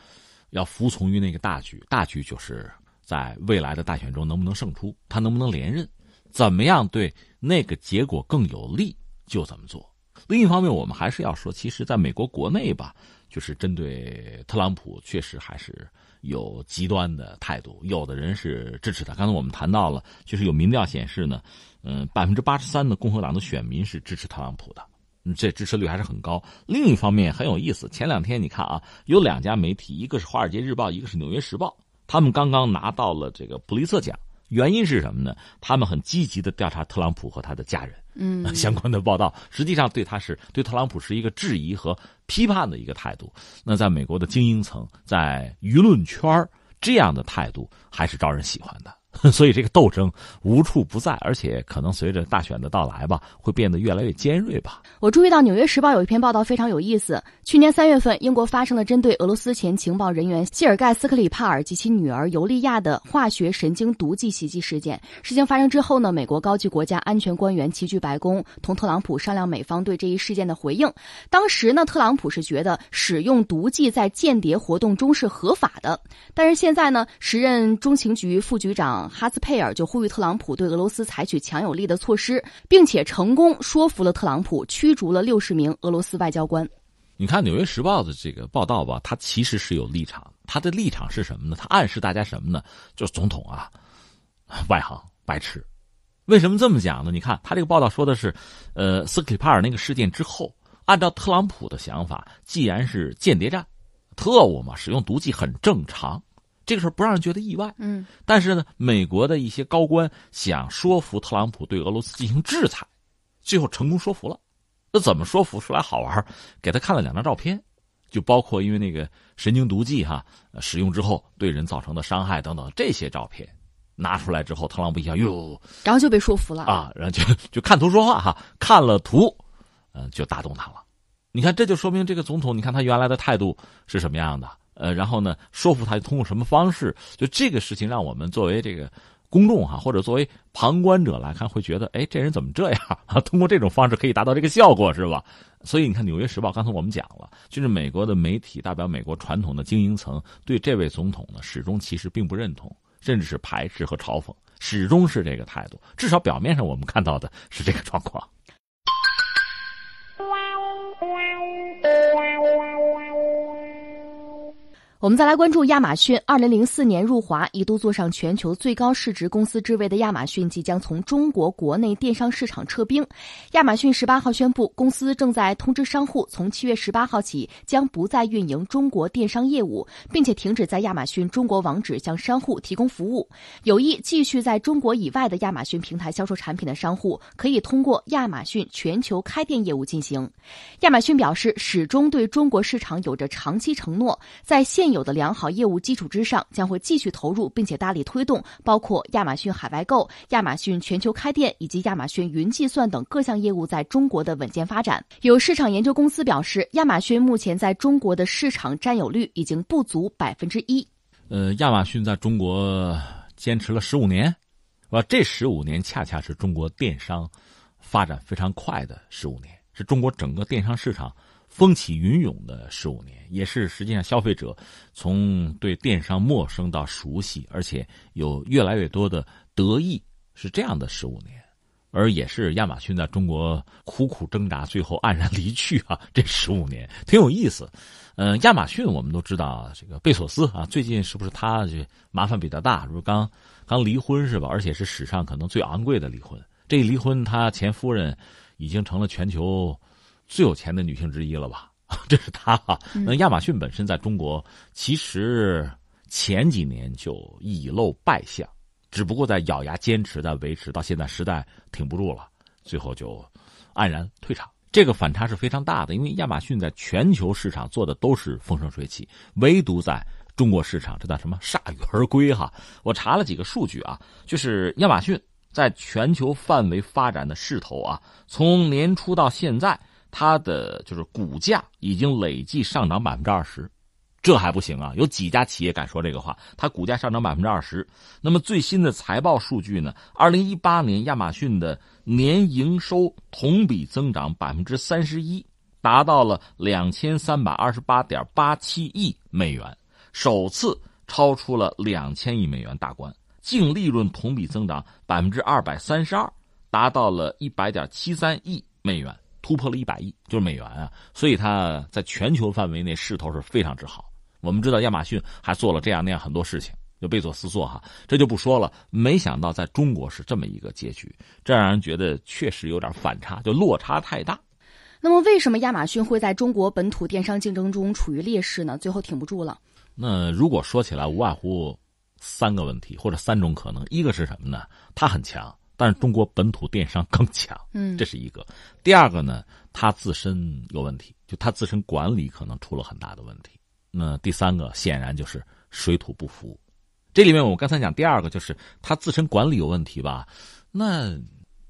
要服从于那个大局。大局就是在未来的大选中能不能胜出，他能不能连任，怎么样对那个结果更有利就怎么做。另一方面，我们还是要说，其实在美国国内吧，就是针对特朗普，确实还是有极端的态度。有的人是支持他。刚才我们谈到了，就是有民调显示呢。嗯，百分之八十三的共和党的选民是支持特朗普的，这支持率还是很高。另一方面很有意思，前两天你看啊，有两家媒体，一个是《华尔街日报》，一个是《纽约时报》，他们刚刚拿到了这个普利策奖。原因是什么呢？他们很积极的调查特朗普和他的家人，嗯，相关的报道，实际上对他是对特朗普是一个质疑和批判的一个态度。那在美国的精英层，在舆论圈这样的态度还是招人喜欢的。所以这个斗争无处不在，而且可能随着大选的到来吧，会变得越来越尖锐吧。我注意到《纽约时报》有一篇报道非常有意思。去年三月份，英国发生了针对俄罗斯前情报人员谢尔盖·斯克里帕尔及其女儿尤利亚的化学神经毒剂袭击事件。事情发生之后呢，美国高级国家安全官员齐聚白宫，同特朗普商量美方对这一事件的回应。当时呢，特朗普是觉得使用毒剂在间谍活动中是合法的，但是现在呢，时任中情局副局长。哈斯佩尔就呼吁特朗普对俄罗斯采取强有力的措施，并且成功说服了特朗普驱逐了六十名俄罗斯外交官。你看《纽约时报》的这个报道吧，它其实是有立场。它的立场是什么呢？它暗示大家什么呢？就是总统啊，外行白痴。为什么这么讲呢？你看他这个报道说的是，呃，斯克里帕尔那个事件之后，按照特朗普的想法，既然是间谍战、特务嘛，使用毒剂很正常。这个事儿不让人觉得意外。嗯，但是呢，美国的一些高官想说服特朗普对俄罗斯进行制裁，最后成功说服了。那怎么说服？说来好玩，给他看了两张照片，就包括因为那个神经毒剂哈使用之后对人造成的伤害等等这些照片。拿出来之后，特朗普一下，哟，然后就被说服了啊，然后就就看图说话哈，看了图，嗯，就打动他了。你看，这就说明这个总统，你看他原来的态度是什么样的？呃，然后呢，说服他通过什么方式？就这个事情，让我们作为这个公众哈，或者作为旁观者来看，会觉得，哎，这人怎么这样啊？通过这种方式可以达到这个效果，是吧？所以你看，《纽约时报》刚才我们讲了，就是美国的媒体代表美国传统的精英层，对这位总统呢，始终其实并不认同。甚至是排斥和嘲讽，始终是这个态度。至少表面上我们看到的是这个状况。我们再来关注亚马逊。二零零四年入华，一度坐上全球最高市值公司之位的亚马逊即将从中国国内电商市场撤兵。亚马逊十八号宣布，公司正在通知商户，从七月十八号起将不再运营中国电商业务，并且停止在亚马逊中国网址向商户提供服务。有意继续在中国以外的亚马逊平台销售产品的商户，可以通过亚马逊全球开店业务进行。亚马逊表示，始终对中国市场有着长期承诺，在现有的良好业务基础之上，将会继续投入，并且大力推动包括亚马逊海外购、亚马逊全球开店以及亚马逊云计算等各项业务在中国的稳健发展。有市场研究公司表示，亚马逊目前在中国的市场占有率已经不足百分之一。呃，亚马逊在中国坚持了十五年，啊，这十五年恰恰是中国电商发展非常快的十五年，是中国整个电商市场。风起云涌的十五年，也是实际上消费者从对电商陌生到熟悉，而且有越来越多的得意，是这样的十五年，而也是亚马逊在中国苦苦挣扎，最后黯然离去啊！这十五年挺有意思。嗯，亚马逊我们都知道，这个贝索斯啊，最近是不是他就麻烦比较大？是不是刚刚离婚是吧？而且是史上可能最昂贵的离婚。这离婚，他前夫人已经成了全球。最有钱的女性之一了吧？这是她哈。那亚马逊本身在中国其实前几年就已露败相，只不过在咬牙坚持在维持，到现在实在挺不住了，最后就黯然退场。这个反差是非常大的，因为亚马逊在全球市场做的都是风生水起，唯独在中国市场这叫什么铩羽而归哈。我查了几个数据啊，就是亚马逊在全球范围发展的势头啊，从年初到现在。它的就是股价已经累计上涨百分之二十，这还不行啊！有几家企业敢说这个话？它股价上涨百分之二十。那么最新的财报数据呢？二零一八年亚马逊的年营收同比增长百分之三十一，达到了两千三百二十八点八七亿美元，首次超出了两千亿美元大关。净利润同比增长百分之二百三十二，达到了一百点七三亿美元。突破了一百亿，就是美元啊，所以它在全球范围内势头是非常之好。我们知道亚马逊还做了这样那样很多事情，就贝佐斯做哈，这就不说了。没想到在中国是这么一个结局，这让人觉得确实有点反差，就落差太大。那么，为什么亚马逊会在中国本土电商竞争中处于劣势呢？最后挺不住了。那如果说起来，无外乎三个问题或者三种可能，一个是什么呢？它很强。但是中国本土电商更强，嗯，这是一个。第二个呢，它自身有问题，就它自身管理可能出了很大的问题。那第三个显然就是水土不服。这里面我刚才讲第二个就是它自身管理有问题吧？那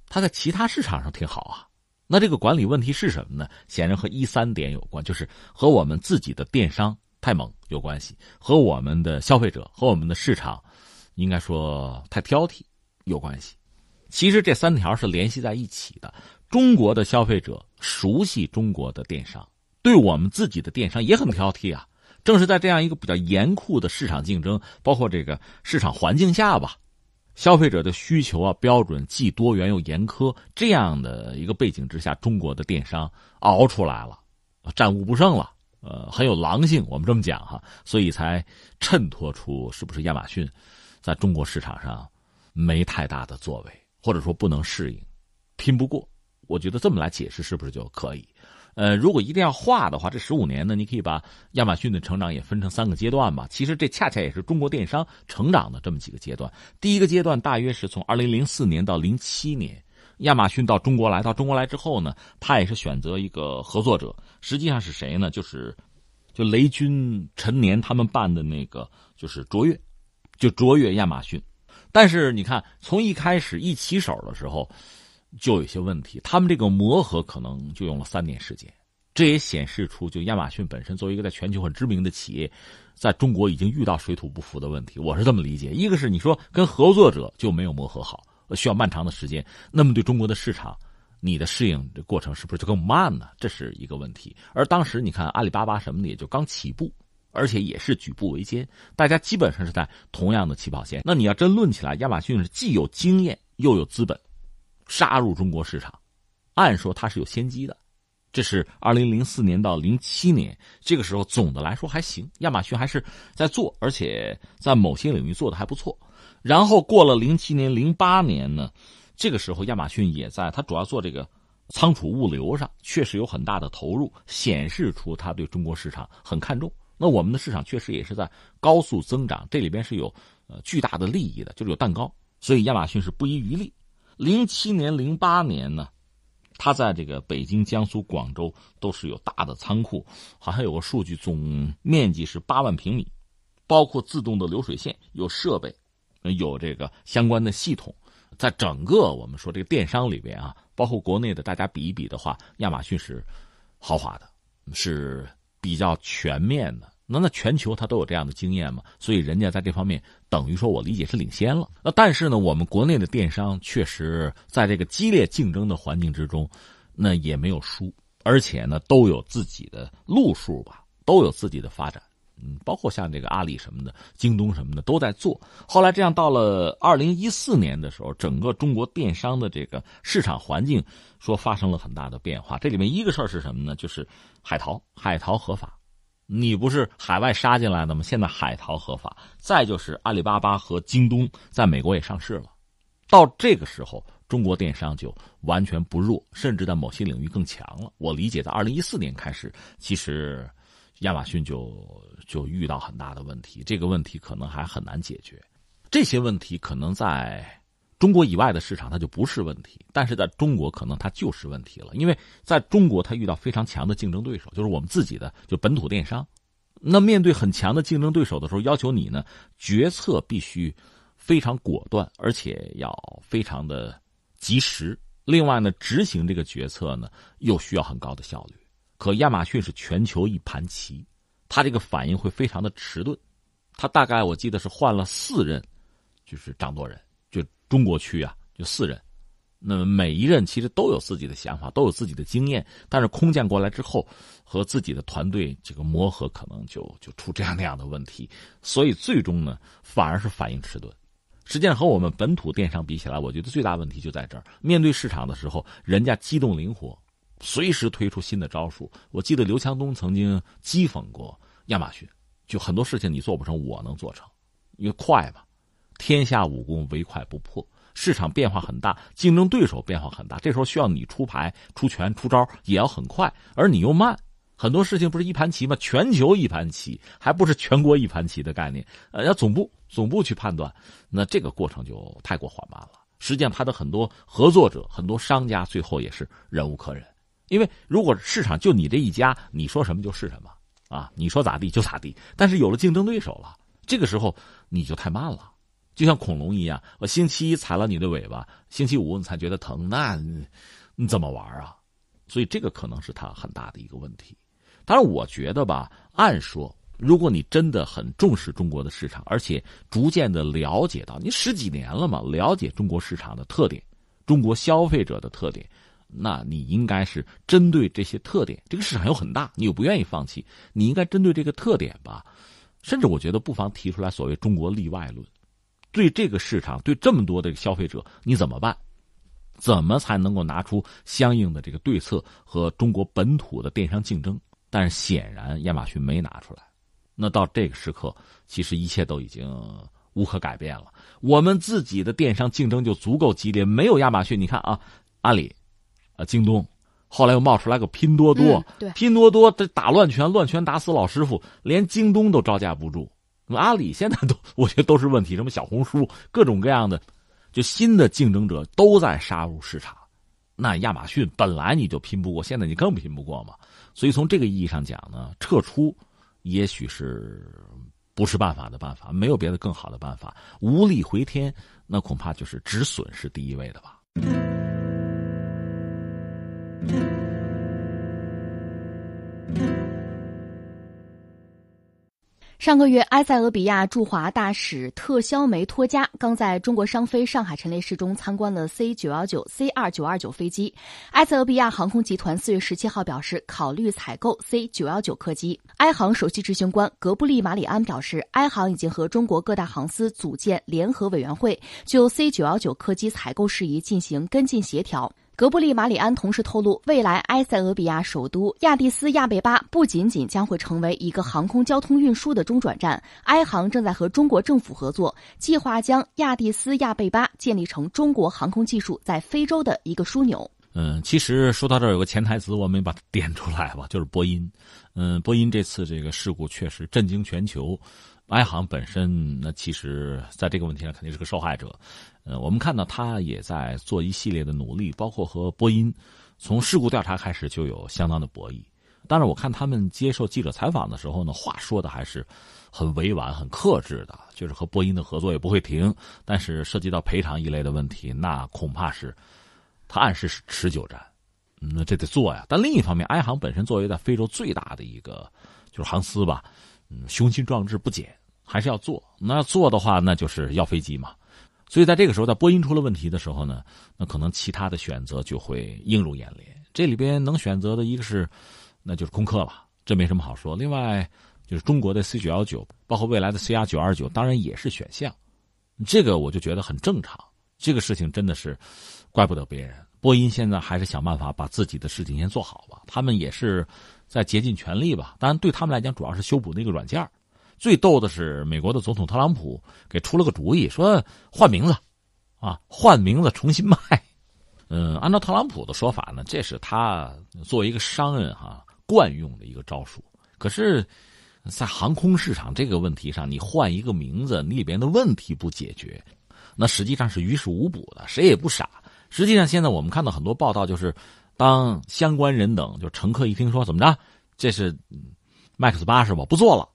它在其他市场上挺好啊。那这个管理问题是什么呢？显然和一三点有关，就是和我们自己的电商太猛有关系，和我们的消费者和我们的市场，应该说太挑剔有关系。其实这三条是联系在一起的。中国的消费者熟悉中国的电商，对我们自己的电商也很挑剔啊。正是在这样一个比较严酷的市场竞争，包括这个市场环境下吧，消费者的需求啊标准既多元又严苛，这样的一个背景之下，中国的电商熬出来了，战无不胜了，呃，很有狼性。我们这么讲哈，所以才衬托出是不是亚马逊在中国市场上没太大的作为。或者说不能适应，拼不过，我觉得这么来解释是不是就可以？呃，如果一定要画的话，这十五年呢，你可以把亚马逊的成长也分成三个阶段吧。其实这恰恰也是中国电商成长的这么几个阶段。第一个阶段大约是从二零零四年到零七年，亚马逊到中国来，到中国来之后呢，他也是选择一个合作者，实际上是谁呢？就是就雷军、陈年他们办的那个，就是卓越，就卓越亚马逊。但是你看，从一开始一起手的时候。就有些问题，他们这个磨合可能就用了三年时间，这也显示出就亚马逊本身作为一个在全球很知名的企业，在中国已经遇到水土不服的问题。我是这么理解：一个是你说跟合作者就没有磨合好，需要漫长的时间，那么对中国的市场，你的适应的过程是不是就更慢呢？这是一个问题。而当时你看阿里巴巴什么的也就刚起步，而且也是举步维艰，大家基本上是在同样的起跑线。那你要真论起来，亚马逊是既有经验又有资本。杀入中国市场，按说它是有先机的。这是二零零四年到零七年，这个时候总的来说还行，亚马逊还是在做，而且在某些领域做的还不错。然后过了零七年、零八年呢，这个时候亚马逊也在，它主要做这个仓储物流上确实有很大的投入，显示出它对中国市场很看重。那我们的市场确实也是在高速增长，这里边是有呃巨大的利益的，就是有蛋糕，所以亚马逊是不遗余力。零七年、零八年呢，他在这个北京、江苏、广州都是有大的仓库，好像有个数据，总面积是八万平米，包括自动的流水线，有设备，有这个相关的系统，在整个我们说这个电商里边啊，包括国内的，大家比一比的话，亚马逊是豪华的，是比较全面的。那那全球它都有这样的经验嘛？所以人家在这方面等于说我理解是领先了。那但是呢，我们国内的电商确实在这个激烈竞争的环境之中，那也没有输，而且呢都有自己的路数吧，都有自己的发展。嗯，包括像这个阿里什么的、京东什么的都在做。后来这样到了二零一四年的时候，整个中国电商的这个市场环境说发生了很大的变化。这里面一个事儿是什么呢？就是海淘，海淘合法。你不是海外杀进来的吗？现在海淘合法，再就是阿里巴巴和京东在美国也上市了。到这个时候，中国电商就完全不弱，甚至在某些领域更强了。我理解，在二零一四年开始，其实亚马逊就就遇到很大的问题，这个问题可能还很难解决。这些问题可能在中国以外的市场它就不是问题，但是在中国可能它就是问题了，因为在中国它遇到非常强的竞争对手，就是我们自己的就本土电商。那面对很强的竞争对手的时候，要求你呢决策必须非常果断，而且要非常的及时。另外呢，执行这个决策呢又需要很高的效率。可亚马逊是全球一盘棋，它这个反应会非常的迟钝。它大概我记得是换了四任，就是掌舵人。中国区啊，就四任，那么每一任其实都有自己的想法，都有自己的经验，但是空降过来之后，和自己的团队这个磨合，可能就就出这样那样的问题，所以最终呢，反而是反应迟钝。实际上和我们本土电商比起来，我觉得最大问题就在这儿：面对市场的时候，人家机动灵活，随时推出新的招数。我记得刘强东曾经讥讽过亚马逊，就很多事情你做不成，我能做成，因为快嘛。天下武功，唯快不破。市场变化很大，竞争对手变化很大，这时候需要你出牌、出拳、出招，也要很快，而你又慢。很多事情不是一盘棋吗？全球一盘棋，还不是全国一盘棋的概念。呃，要总部总部去判断，那这个过程就太过缓慢了。实际上，他的很多合作者、很多商家，最后也是忍无可忍。因为如果市场就你这一家，你说什么就是什么啊，你说咋地就咋地。但是有了竞争对手了，这个时候你就太慢了。就像恐龙一样，我星期一踩了你的尾巴，星期五你才觉得疼，那你怎么玩啊？所以这个可能是他很大的一个问题。当然，我觉得吧，按说，如果你真的很重视中国的市场，而且逐渐的了解到，你十几年了嘛，了解中国市场的特点，中国消费者的特点，那你应该是针对这些特点，这个市场又很大，你又不愿意放弃，你应该针对这个特点吧，甚至我觉得不妨提出来所谓“中国例外论”。对这个市场，对这么多的消费者，你怎么办？怎么才能够拿出相应的这个对策和中国本土的电商竞争？但是显然亚马逊没拿出来。那到这个时刻，其实一切都已经无可改变了。我们自己的电商竞争就足够激烈，没有亚马逊，你看啊，阿里、啊京东，后来又冒出来个拼多多，嗯对拼多多这打乱拳，乱拳打死老师傅，连京东都招架不住。阿里现在都，我觉得都是问题，什么小红书，各种各样的，就新的竞争者都在杀入市场。那亚马逊本来你就拼不过，现在你更拼不过嘛。所以从这个意义上讲呢，撤出也许是不是办法的办法，没有别的更好的办法。无力回天，那恐怕就是止损是第一位的吧。上个月，埃塞俄比亚驻华大使特肖梅托加刚在中国商飞上海陈列室中参观了 C 九幺九、C 二九二九飞机。埃塞俄比亚航空集团四月十七号表示，考虑采购 C 九幺九客机。埃航首席执行官格布利马里安表示，埃航已经和中国各大航司组建联合委员会，就 C 九幺九客机采购事宜进行跟进协调。格布利马里安同时透露，未来埃塞俄比亚首都亚的斯亚贝巴不仅仅将会成为一个航空交通运输的中转站，埃航正在和中国政府合作，计划将亚的斯亚贝巴建立成中国航空技术在非洲的一个枢纽。嗯，其实说到这儿有个潜台词，我们把它点出来吧，就是波音。嗯，波音这次这个事故确实震惊全球，埃航本身那其实在这个问题上肯定是个受害者。呃，我们看到他也在做一系列的努力，包括和波音从事故调查开始就有相当的博弈。当然，我看他们接受记者采访的时候呢，话说的还是很委婉、很克制的，就是和波音的合作也不会停。但是涉及到赔偿一类的问题，那恐怕是他暗示是持久战。那这得做呀。但另一方面，埃航本身作为在非洲最大的一个就是航司吧，嗯，雄心壮志不减，还是要做。那要做的话，那就是要飞机嘛。所以在这个时候，在波音出了问题的时候呢，那可能其他的选择就会映入眼帘。这里边能选择的一个是，那就是空客了，这没什么好说。另外就是中国的 C 九幺九，包括未来的 C R 九二九，当然也是选项。这个我就觉得很正常。这个事情真的是怪不得别人。波音现在还是想办法把自己的事情先做好吧。他们也是在竭尽全力吧。当然，对他们来讲，主要是修补那个软件最逗的是，美国的总统特朗普给出了个主意，说换名字，啊，换名字重新卖。嗯，按照特朗普的说法呢，这是他作为一个商人哈惯用的一个招数。可是，在航空市场这个问题上，你换一个名字，你里边的问题不解决，那实际上是于事无补的。谁也不傻。实际上，现在我们看到很多报道，就是当相关人等就乘客一听说怎么着，这是 MAX 八是吧？不做了。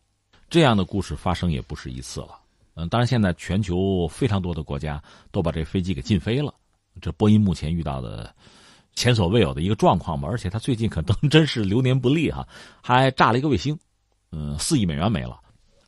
这样的故事发生也不是一次了，嗯，当然现在全球非常多的国家都把这飞机给禁飞了，这波音目前遇到的前所未有的一个状况嘛，而且它最近可能真是流年不利哈，还炸了一个卫星，嗯，四亿美元没了。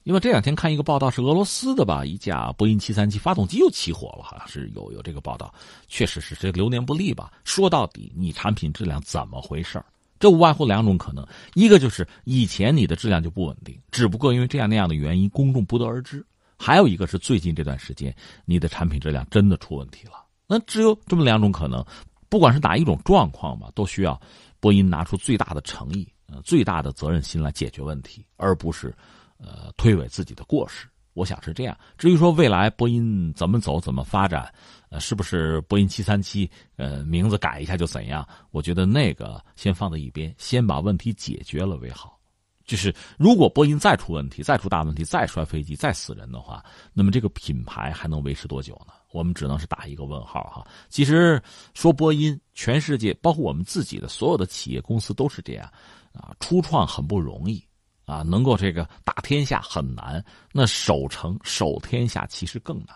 因为这两天看一个报道是俄罗斯的吧，一架波音七三七发动机又起火了，好像是有有这个报道，确实是这流年不利吧。说到底，你产品质量怎么回事这无外乎两种可能，一个就是以前你的质量就不稳定，只不过因为这样那样的原因，公众不得而知；还有一个是最近这段时间你的产品质量真的出问题了。那只有这么两种可能，不管是哪一种状况吧，都需要波音拿出最大的诚意、呃最大的责任心来解决问题，而不是呃推诿自己的过失。我想是这样。至于说未来波音怎么走、怎么发展，呃，是不是波音七三七呃名字改一下就怎样？我觉得那个先放在一边，先把问题解决了为好。就是如果波音再出问题、再出大问题、再摔飞机、再死人的话，那么这个品牌还能维持多久呢？我们只能是打一个问号哈。其实说波音，全世界包括我们自己的所有的企业公司都是这样啊，初创很不容易。啊，能够这个打天下很难，那守城守天下其实更难。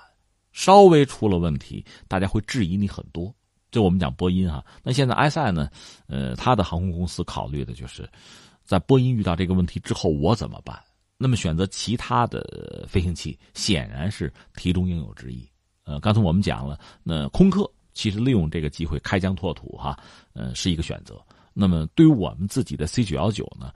稍微出了问题，大家会质疑你很多。这我们讲波音哈，那现在埃塞呢？呃，他的航空公司考虑的就是，在波音遇到这个问题之后，我怎么办？那么选择其他的飞行器，显然是题中应有之意。呃，刚才我们讲了，那空客其实利用这个机会开疆拓土哈，呃，是一个选择。那么对于我们自己的 C 九幺九呢？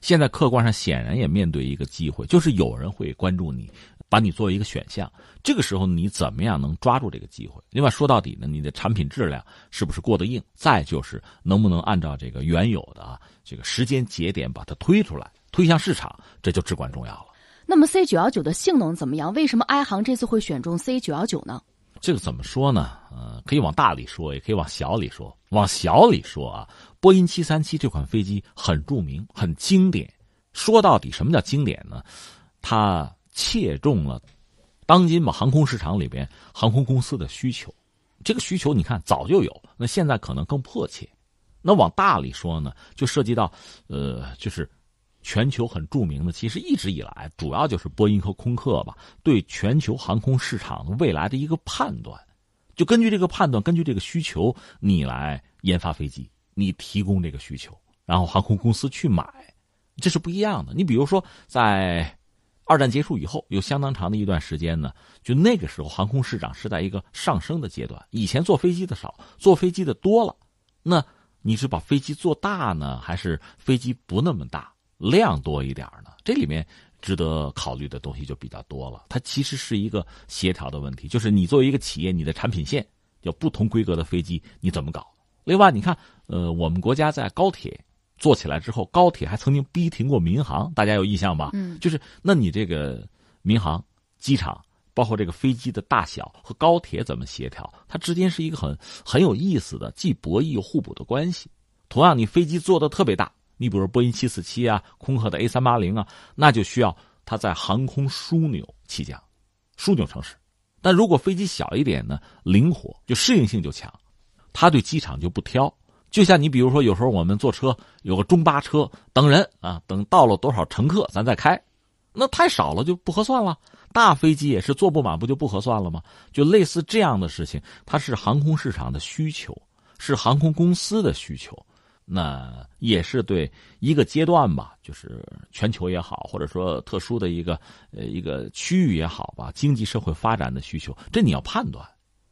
现在客观上显然也面对一个机会，就是有人会关注你，把你作为一个选项。这个时候你怎么样能抓住这个机会？另外说到底呢，你的产品质量是不是过得硬？再就是能不能按照这个原有的啊这个时间节点把它推出来，推向市场，这就至关重要了。那么 C 九幺九的性能怎么样？为什么埃航这次会选中 C 九幺九呢？这个怎么说呢？呃，可以往大里说，也可以往小里说。往小里说啊，波音七三七这款飞机很著名，很经典。说到底，什么叫经典呢？它切中了当今吧航空市场里边航空公司的需求。这个需求你看早就有，那现在可能更迫切。那往大里说呢，就涉及到呃，就是全球很著名的，其实一直以来主要就是波音和空客吧，对全球航空市场未来的一个判断。就根据这个判断，根据这个需求，你来研发飞机，你提供这个需求，然后航空公司去买。这是不一样的。你比如说，在二战结束以后，有相当长的一段时间呢，就那个时候航空市场是在一个上升的阶段。以前坐飞机的少，坐飞机的多了。那你是把飞机做大呢，还是飞机不那么大，量多一点呢？这里面值得考虑的东西就比较多了。它其实是一个协调的问题，就是你作为一个企业，你的产品线有不同规格的飞机，你怎么搞？另外，你看，呃，我们国家在高铁。做起来之后，高铁还曾经逼停过民航，大家有印象吧？嗯，就是那你这个民航、机场，包括这个飞机的大小和高铁怎么协调？它之间是一个很很有意思的，既博弈又互补的关系。同样，你飞机做的特别大，你比如波音七四七啊，空客的 A 三八零啊，那就需要它在航空枢纽起降，枢纽城市。但如果飞机小一点呢，灵活就适应性就强，它对机场就不挑。就像你比如说，有时候我们坐车有个中巴车等人啊，等到了多少乘客咱再开，那太少了就不合算了。大飞机也是坐不满，不就不合算了吗？就类似这样的事情，它是航空市场的需求，是航空公司的需求，那也是对一个阶段吧，就是全球也好，或者说特殊的一个呃一个区域也好吧，经济社会发展的需求，这你要判断。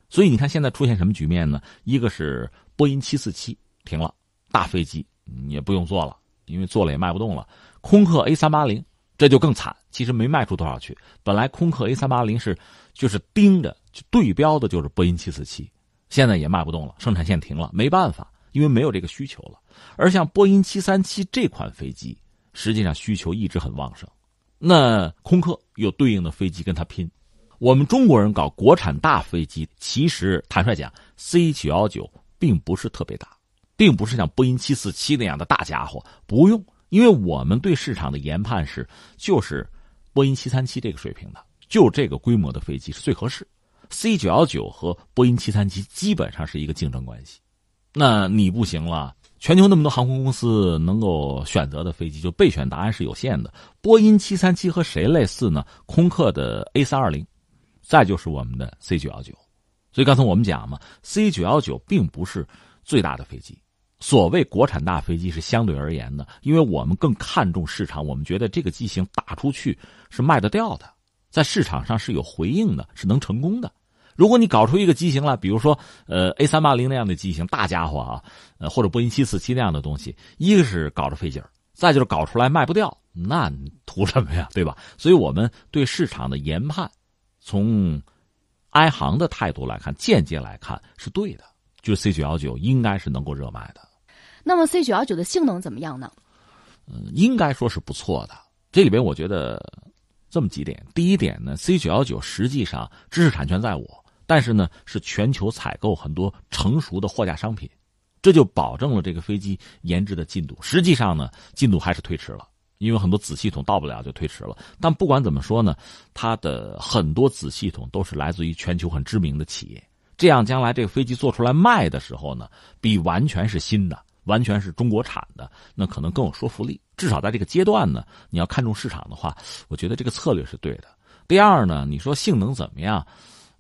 所以你看现在出现什么局面呢？一个是波音七四七。停了，大飞机也不用做了，因为做了也卖不动了。空客 A 三八零这就更惨，其实没卖出多少去。本来空客 A 三八零是就是盯着就对标的就是波音七四七，现在也卖不动了，生产线停了，没办法，因为没有这个需求了。而像波音七三七这款飞机，实际上需求一直很旺盛，那空客有对应的飞机跟它拼。我们中国人搞国产大飞机，其实坦率讲，C 九幺九并不是特别大。并不是像波音七四七那样的大家伙，不用，因为我们对市场的研判是，就是波音七三七这个水平的，就这个规模的飞机是最合适。C 九幺九和波音七三七基本上是一个竞争关系，那你不行了。全球那么多航空公司能够选择的飞机，就备选答案是有限的。波音七三七和谁类似呢？空客的 A 三二零，再就是我们的 C 九幺九。所以刚才我们讲嘛，C 九幺九并不是最大的飞机。所谓国产大飞机是相对而言的，因为我们更看重市场，我们觉得这个机型打出去是卖得掉的，在市场上是有回应的，是能成功的。如果你搞出一个机型来，比如说呃 A 三八零那样的机型，大家伙啊，呃或者波音七四七那样的东西，一个是搞着费劲儿，再就是搞出来卖不掉，那图什么呀，对吧？所以我们对市场的研判，从埃航的态度来看，间接来看是对的，就是 C 九幺九应该是能够热卖的。那么 C 九幺九的性能怎么样呢？嗯，应该说是不错的。这里边我觉得这么几点：第一点呢，C 九幺九实际上知识产权在我，但是呢是全球采购很多成熟的货架商品，这就保证了这个飞机研制的进度。实际上呢，进度还是推迟了，因为很多子系统到不了就推迟了。但不管怎么说呢，它的很多子系统都是来自于全球很知名的企业，这样将来这个飞机做出来卖的时候呢，比完全是新的。完全是中国产的，那可能更有说服力。至少在这个阶段呢，你要看重市场的话，我觉得这个策略是对的。第二呢，你说性能怎么样？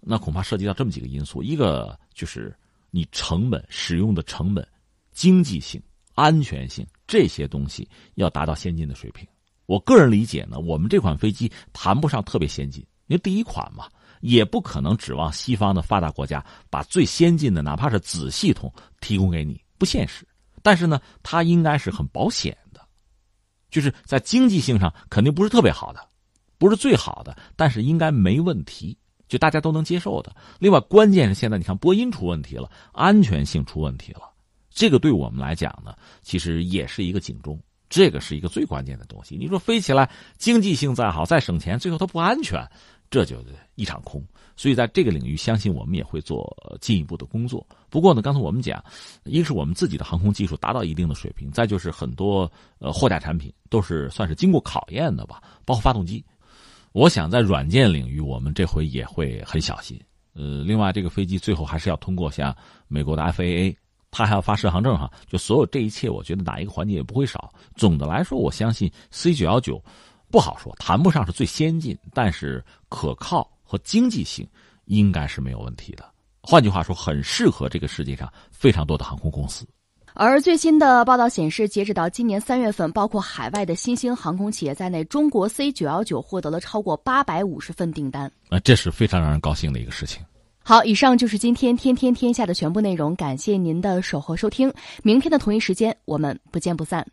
那恐怕涉及到这么几个因素：一个就是你成本、使用的成本、经济性、安全性这些东西要达到先进的水平。我个人理解呢，我们这款飞机谈不上特别先进，因为第一款嘛，也不可能指望西方的发达国家把最先进的哪怕是子系统提供给你，不现实。但是呢，它应该是很保险的，就是在经济性上肯定不是特别好的，不是最好的，但是应该没问题，就大家都能接受的。另外，关键是现在你看波音出问题了，安全性出问题了，这个对我们来讲呢，其实也是一个警钟。这个是一个最关键的东西。你说飞起来，经济性再好，再省钱，最后它不安全，这就一场空。所以在这个领域，相信我们也会做进一步的工作。不过呢，刚才我们讲，一个是我们自己的航空技术达到一定的水平，再就是很多呃货架产品都是算是经过考验的吧，包括发动机。我想在软件领域，我们这回也会很小心。呃，另外这个飞机最后还是要通过像美国的 FAA。它还要发适航证哈，就所有这一切，我觉得哪一个环节也不会少。总的来说，我相信 C 九幺九不好说，谈不上是最先进，但是可靠和经济性应该是没有问题的。换句话说，很适合这个世界上非常多的航空公司。而最新的报道显示，截止到今年三月份，包括海外的新兴航空企业在内，中国 C 九幺九获得了超过八百五十份订单。啊，这是非常让人高兴的一个事情。好，以上就是今天天天天下的全部内容，感谢您的守候收听，明天的同一时间我们不见不散。